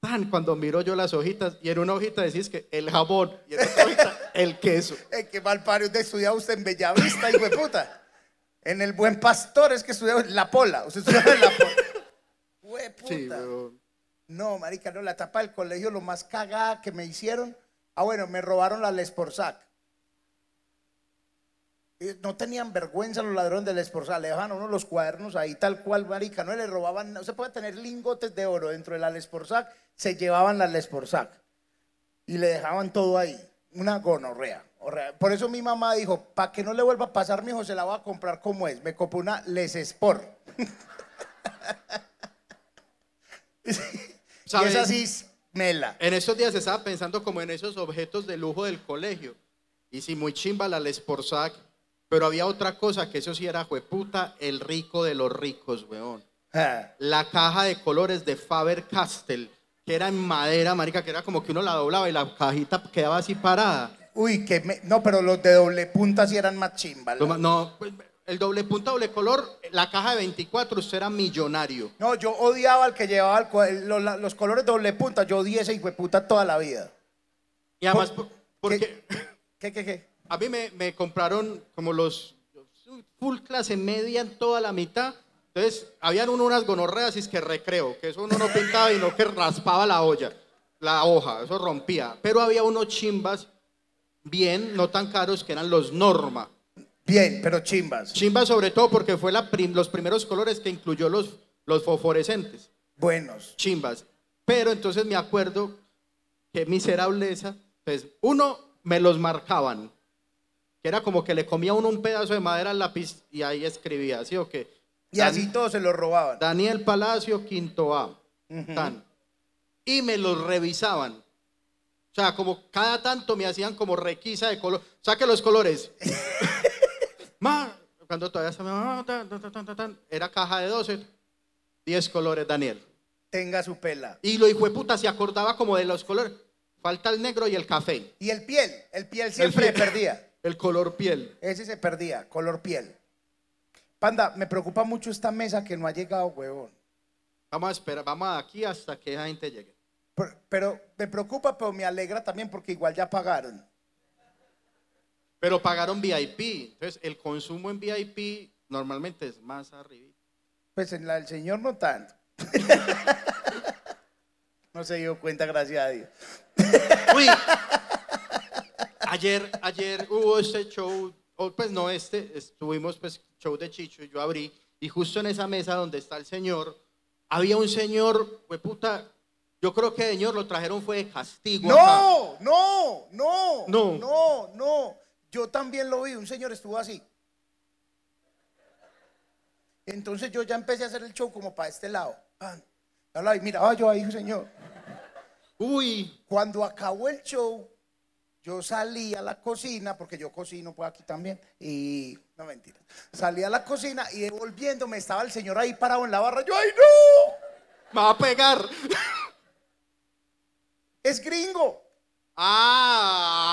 Tan, cuando miro yo las hojitas y en una hojita decís que el jabón y en otra hojita el queso. Eh, qué mal parió de estudiar usted en Bellavista, hijo de puta. En el Buen Pastor es que estudió en La Pola. Usted estudió en La Pola. Hue puta. Sí. No, marica, no, la etapa del colegio, lo más cagada que me hicieron. Ah, bueno, me robaron la Lesporzac. Eh, No tenían vergüenza los ladrones del Lesporzac. Le dejaban uno los cuadernos ahí tal cual, marica. No le robaban, no se puede tener lingotes de oro dentro de la Lesporzac. Se llevaban la Lesporzac. Y le dejaban todo ahí. Una gonorrea. Por eso mi mamá dijo, para que no le vuelva a pasar, mi hijo, se la va a comprar como es. Me compró una Les Sport. y esa sí mela. En esos días estaba pensando como en esos objetos de lujo del colegio. Y sí, muy chimba la Lesporzac. Pero había otra cosa que eso sí era jueputa, el rico de los ricos, weón. Ah. La caja de colores de Faber Castell, que era en madera, marica, que era como que uno la doblaba y la cajita quedaba así parada. Uy, que me- no, pero los de doble punta sí eran más chimbas. No, pues, el doble punta, doble color, la caja de 24, usted era millonario. No, yo odiaba al que llevaba el cua- el- los, colores doble punta. Yo odié ese hijo de puta toda la vida. Y además, Por- por- porque ¿Qué, qué, qué? a mí me, me compraron como los los full clase media en toda la mitad. Entonces, habían uno, unas gonorreas y es que recreo, que eso uno no pintaba y no que raspaba la olla, la hoja, eso rompía. Pero había unos chimbas bien, no tan caros, que eran los Norma. Bien, pero chimbas. Chimbas sobre todo porque fue la prim- los primeros colores que incluyó los, los fosforescentes. Buenos. chimbas. Pero entonces me acuerdo que miserableza, pues uno me los marcaban, que era como que le comía uno un pedazo de madera al lápiz y ahí escribía, ¿sí o qué? Y así todos se los robaban. Daniel Palacio, quinto A. Tan. Y me los revisaban. O sea, como cada tanto me hacían como requisa de color. Saque los colores. Ma, cuando todavía tan, tan, era caja de 12, 10 colores, Daniel. Tenga su pela. Y lo hijo de puta se acordaba como de los colores. Falta el negro y el café. Y el piel. El piel siempre El piel. perdía. El color piel. Ese se perdía, color piel. Panda, me preocupa mucho esta mesa que no ha llegado, huevón. Vamos a esperar, vamos aquí hasta que esa gente llegue. Pero, pero me preocupa, pero me alegra también porque igual ya pagaron. Pero pagaron VIP. Entonces, el consumo en VIP normalmente es más arriba. Pues en la del señor no tanto. no se dio cuenta, gracias a Dios. Uy, ayer, ayer hubo este show, o pues no este, estuvimos pues show de Chicho y yo abrí, y justo en esa mesa donde está el señor, había un señor, fue puta, yo creo que señor lo trajeron fue de castigo. acá. No, no, no, No. no, no. Yo también lo vi, un señor estuvo así. Entonces yo ya empecé a hacer el show como para este lado. Y mira, ah, yo ahí, señor. Uy, Cuando acabó el show, yo salí a la cocina, porque yo cocino pues aquí también, y no mentira. Salí a la cocina y volviéndome estaba el señor ahí parado en la barra. Yo, ¡ay no! me va a pegar. Es gringo. Ah,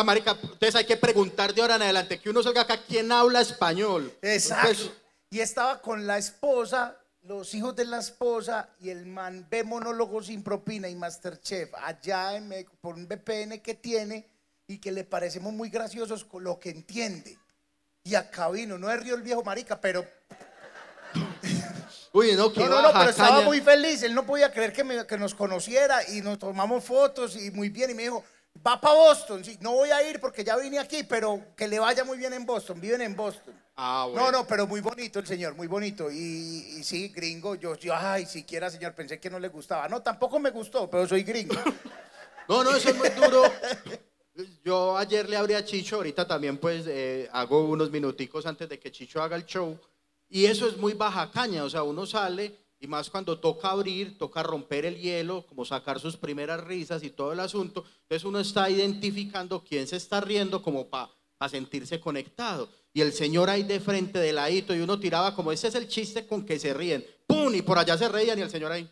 ah, marica, entonces hay que preguntar de ahora en adelante que uno salga acá quién habla español. Exacto. Pues, Y estaba con la esposa, los hijos de la esposa y el man ve monólogos sin propina y Masterchef allá en México, por un VPN que tiene y que le parecemos muy graciosos con lo que entiende. Y acá vino, no es Río el viejo marica, pero uy, no, que no, no, no, pero estaba muy feliz. Él no podía creer que, me- que nos conociera y nos tomamos fotos y muy bien. Y me dijo, va para Boston. Sí, no voy a ir porque ya vine aquí, pero que le vaya muy bien en Boston. Viven en Boston. Ah, bueno. No, no, pero muy bonito el señor, muy bonito. Y, y sí, gringo, yo, yo, ay, siquiera, señor, pensé que no le gustaba. No, tampoco me gustó, pero soy gringo. No, no, eso es muy duro. Yo ayer le abrí a Chicho, ahorita también pues eh, hago unos minuticos antes de que Chicho haga el show. Y eso es muy baja caña, o sea, uno sale y más cuando toca abrir, toca romper el hielo, como sacar sus primeras risas y todo el asunto. Entonces uno está identificando quién se está riendo como para sentirse conectado. Y el señor ahí de frente, de ladito, y uno tiraba como, ese es el chiste con que se ríen. ¡Pum! Y por allá se reían y el señor ahí.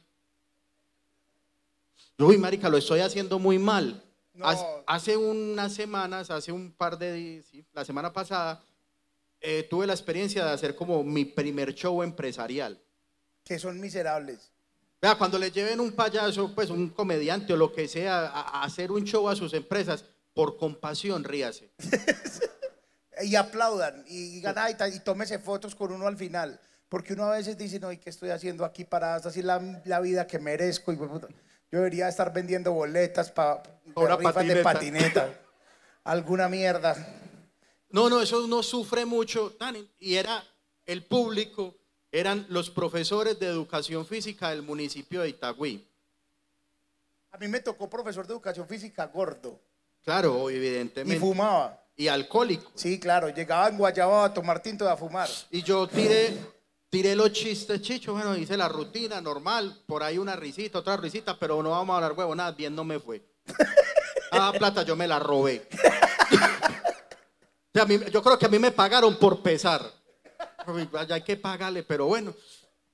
Uy, marica, lo estoy haciendo muy mal. No. Hace, hace unas semanas, hace un par de días, sí, la semana pasada, eh, tuve la experiencia de hacer como mi primer show empresarial. Que son miserables. Vea, cuando le lleven un payaso, pues un comediante o lo que sea, a, a hacer un show a sus empresas, por compasión, ríase. Y aplaudan y ay, ta- y tómese fotos con uno al final. Porque uno a veces dice, no, ¿y qué estoy haciendo aquí para así la, la vida que merezco? Y, puta, yo debería estar vendiendo boletas para Una rifas de patineta. Alguna mierda. No, no, eso uno sufre mucho. Y era el público, eran los profesores de educación física del municipio de Itagüí. A mí me tocó profesor de educación física gordo Claro, y evidentemente. fumaba. Y alcohólico. Sí, claro, llegaba en Guayabao a tomar tinto y a fumar. Y yo tiré, tiré los chistes, chicho, bueno, hice la rutina normal, por ahí una risita, otra risita, pero no vamos a hablar huevo, nada, bien no me fue. Ah, plata, yo me la robé. O sea, mí- yo creo que a mí me pagaron por pesar. Hay que pagarle, pero bueno.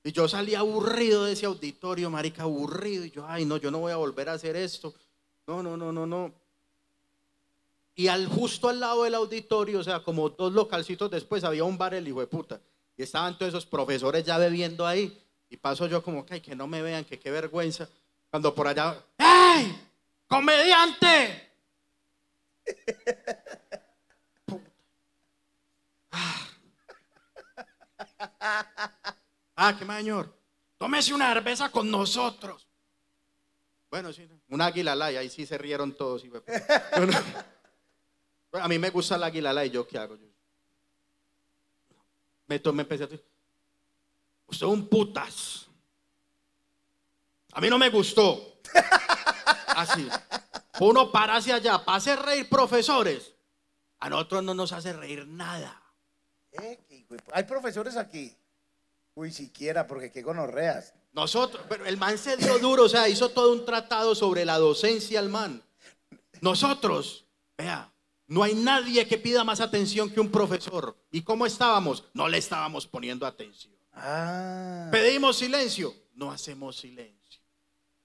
Y yo salí aburrido de ese auditorio, marica, aburrido. Y yo, ay, no, yo no voy a volver a hacer esto. No, no, no, no, no. Y al justo al lado del auditorio, o sea, como dos localcitos después, había un bar el hijo de puta. Y estaban todos esos profesores ya bebiendo ahí. Y paso yo como ay, que no me vean, que qué vergüenza. Cuando por allá, ¡ey! ¡Comediante! Ah. Ah, qué mayor. Tómese una cerveza con nosotros. Bueno, sí, un águila laya, ahí sí se rieron todos. a mí me gusta el águila laya, ¿y yo qué hago? Yo- me, to- me empecé a decir, usted es un putas. A mí no me gustó. Así. Uno para hacia allá, para hacer reír profesores. A nosotros no nos hace reír nada. Eh, qué hijo de pu- Hay profesores aquí. Uy, siquiera, porque qué gonorreas. Nosotros, pero el man se dio duro, o sea, hizo todo un tratado sobre la docencia al man. Nosotros, vea, no hay nadie que pida más atención que un profesor. ¿Y cómo estábamos? No le estábamos poniendo atención. Ah. Pedimos silencio, no hacemos silencio.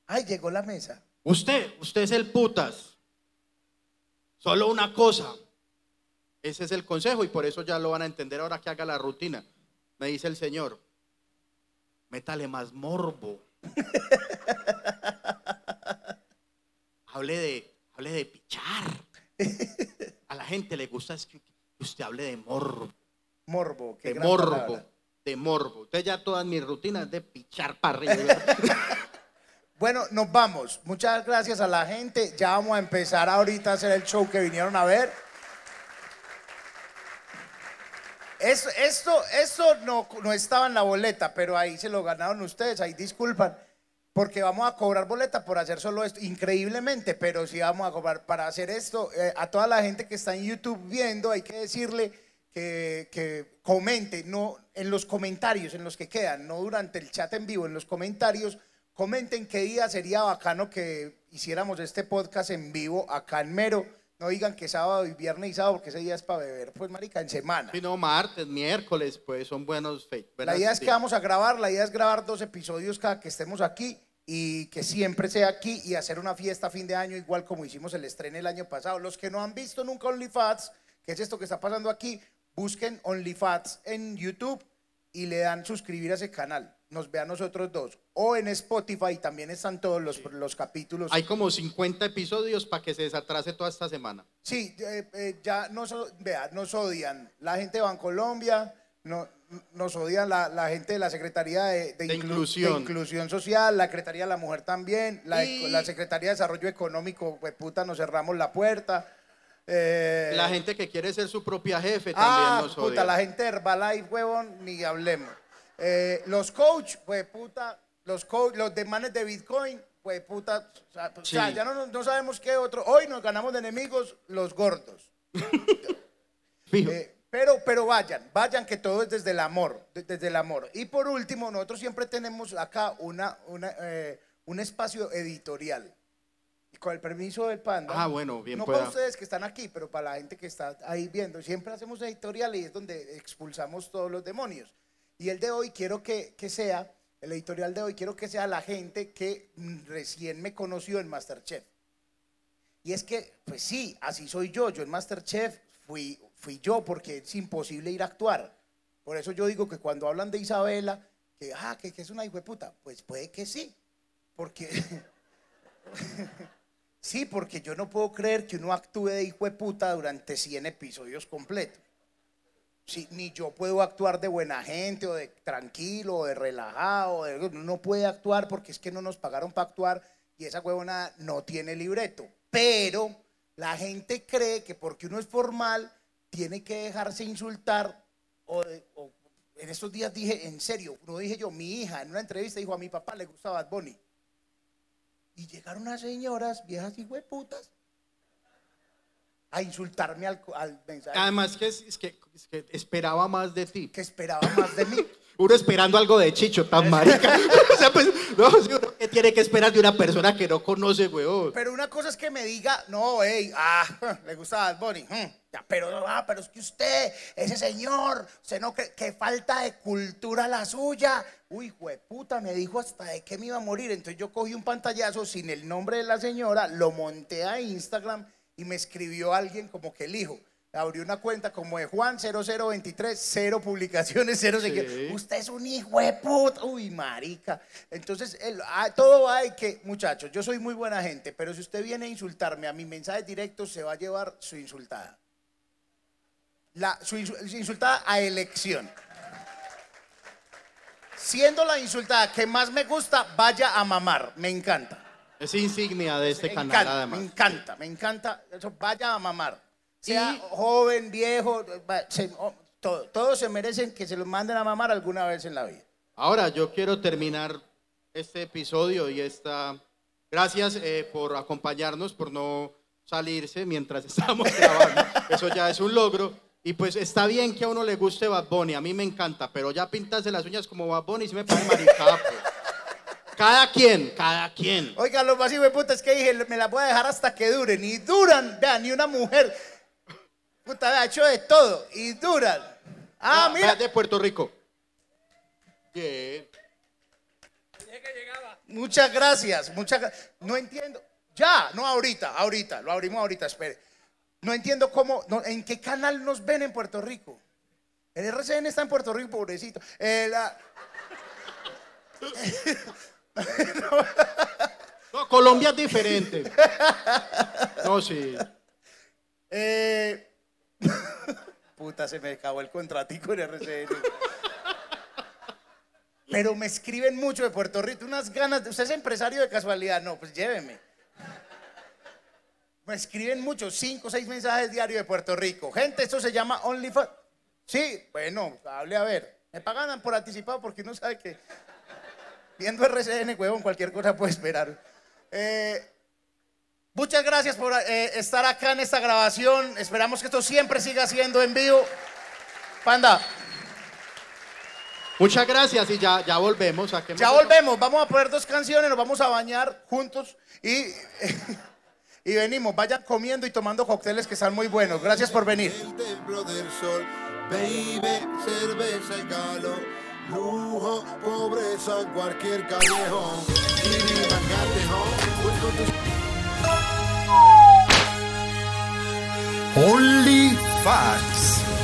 Ay, llegó la mesa. Usted, usted es el putas. Solo una cosa. Ese es el consejo y por eso ya lo van a entender ahora que haga la rutina. Me dice el Señor, métale más morbo. hable de, hable de pichar. A la gente le gusta es que usted hable de morbo, Morbo. Qué de gran morbo, palabra. de morbo. Entonces ya todas mis rutinas de pichar para arriba. Bueno, nos vamos. Muchas gracias a la gente. Ya vamos a empezar ahorita a hacer el show que vinieron a ver. Esto, esto no, no estaba en la boleta, pero ahí se lo ganaron ustedes. Ahí disculpan. Porque vamos a cobrar boleta por hacer solo esto, increíblemente, pero sí vamos a cobrar para hacer esto. eh, a toda la gente que está en YouTube viendo, hay que decirle que, que comente, no en los comentarios, en los que quedan, no durante el chat en vivo, en los comentarios, comenten qué día sería bacano que hiciéramos este podcast en vivo acá en Mero. No digan que sábado y viernes y sábado, porque ese día es para beber, pues marica, en semana. Si no, martes, miércoles, pues son buenos fe- La idea es que vamos a grabar, la idea es grabar dos episodios cada que estemos aquí y que siempre sea aquí y hacer una fiesta a fin de año igual como hicimos el estreno el año pasado. Los que no han visto nunca OnlyFats, que es esto que está pasando aquí, busquen OnlyFats en YouTube y le dan suscribir a ese canal. Nos vean nosotros dos. O en Spotify también están todos los, los capítulos. Hay como 50 episodios para que se desatrase toda esta semana. Sí, eh, eh, ya nos, vea, nos odian la gente de Bancolombia, no, nos odian la, la gente de la Secretaría de, de De Inclu- Inclusión. de Inclusión Social, la Secretaría de la Mujer también, la, Y- la Secretaría de Desarrollo Económico, pues puta, nos cerramos la puerta. Eh, La gente que quiere ser su propia jefe también ah, nos puta, odia. la gente de Herbalife, huevón, ni hablemos. Eh, los coach, pues puta, los coach, los de manes de Bitcoin, pues puta, o sea, o Sí. sea, ya no, no sabemos qué otro. Hoy nos ganamos de enemigos los gordos. Eh, pero, pero vayan, vayan que todo es desde el amor, de- desde el amor. Y por último, nosotros siempre tenemos acá una, una, eh, un espacio editorial. Y con el permiso del panda. Ah, bueno, bien No pueda. para ustedes que están aquí, pero para la gente que está ahí viendo. Siempre hacemos editorial y es donde expulsamos todos los demonios. Y el de hoy quiero que, que sea, el editorial de hoy quiero que sea la gente que mm, recién me conoció en Masterchef. Y es que, pues sí, así soy yo. Yo en Masterchef fui, fui yo porque es imposible ir a actuar. Por eso yo digo que cuando hablan de Isabela, que, ah, que, que es una hijo de puta, pues puede que sí. Porque, sí, porque yo no puedo creer que uno actúe de hijo de puta durante 100 episodios completos. Ni yo puedo actuar de buena gente o de tranquilo o de relajado. de- no puede actuar porque es que no nos pagaron para actuar y esa huevona no tiene libreto. Pero la gente cree que porque uno es formal tiene que dejarse insultar. O, en estos días dije, en serio, no dije yo, mi hija en una entrevista dijo a mi papá le gusta Bad Bunny. Y llegaron unas señoras, viejas hijo de putas, a insultarme al, al mensaje Además que es, que es que esperaba más de ti. que esperaba más de mí. Uno esperando algo de Chicho, tan marica. o sea, pues, no, si uno que tiene que esperar de una persona que no conoce, weón. Pero una cosa es que me diga, no, hey, ah, le gusta Bad Bunny. mm, ya, pero, ah, pero es que usted, ese señor, se no cree que falta de cultura la suya. Uy, puta, me dijo hasta de que me iba a morir. Entonces yo cogí un pantallazo sin el nombre de la señora, lo monté a Instagram y me escribió alguien como que el hijo. Abrió una cuenta como de Juan 0023, cero publicaciones, cero Sí. Usted es un hijo de puta. Uy, marica. Entonces, el- ah, todo va de que, muchachos, yo soy muy buena gente, pero si usted viene a insultarme a mi mensaje directo, se va a llevar su insultada. La, su insultada a elección. Siendo la insultada que más me gusta, vaya a mamar. Me encanta. Es insignia de este me canal, encanta, además. me encanta, me encanta. Eso, vaya a mamar. Sea Y- joven, viejo, se- oh, todo- todos se merecen que se los manden a mamar alguna vez en la vida. Ahora yo quiero terminar este episodio y esta. Gracias eh, por acompañarnos, por no salirse mientras estamos grabando. Eso ya es un logro. Y pues está bien que a uno le guste Bad Bunny, a mí me encanta, pero ya pintarse las uñas como Bad Bunny sí me parece maricapo. Cada quien, cada quien. Oiga, lo más hijo de puta es que dije, me la voy a dejar hasta que duren. Y duran, vea, ni una mujer. Puta, vea, ha hecho de todo. Y duran. Ah, Ah, mira. de Puerto Rico. Bien. Muchas gracias, muchas gra- No entiendo. Ya, no ahorita, ahorita, lo abrimos ahorita, espere. No entiendo cómo, no, en qué canal nos ven en Puerto Rico. El RCN está en Puerto Rico, pobrecito. Eh, la- No, Colombia es diferente. No, sí. eh, puta, se me acabó el contratico en RCN. Pero me escriben mucho de Puerto Rico, unas ganas. de- ¿Usted es empresario de casualidad? No, pues lléveme. Me escriben mucho, cinco o seis mensajes diarios de Puerto Rico. Gente, esto se llama OnlyFans. Sí, bueno, hable a ver. Me pagan por anticipado porque uno sabe que viendo RCN, huevón, cualquier cosa puede esperar. Eh, muchas gracias por eh, estar acá en esta grabación. Esperamos que esto siempre siga siendo en vivo. Panda, Muchas gracias y ya, ya volvemos. a que ya volvemos. Vamos a poner dos canciones, nos vamos a bañar juntos y, y venimos. Vayan comiendo y tomando cócteles que están muy buenos. Gracias por venir. El templo del sol, baby, cerveza y calor, lujo, pobreza, cualquier callejón, y callejón, pues Only Facts.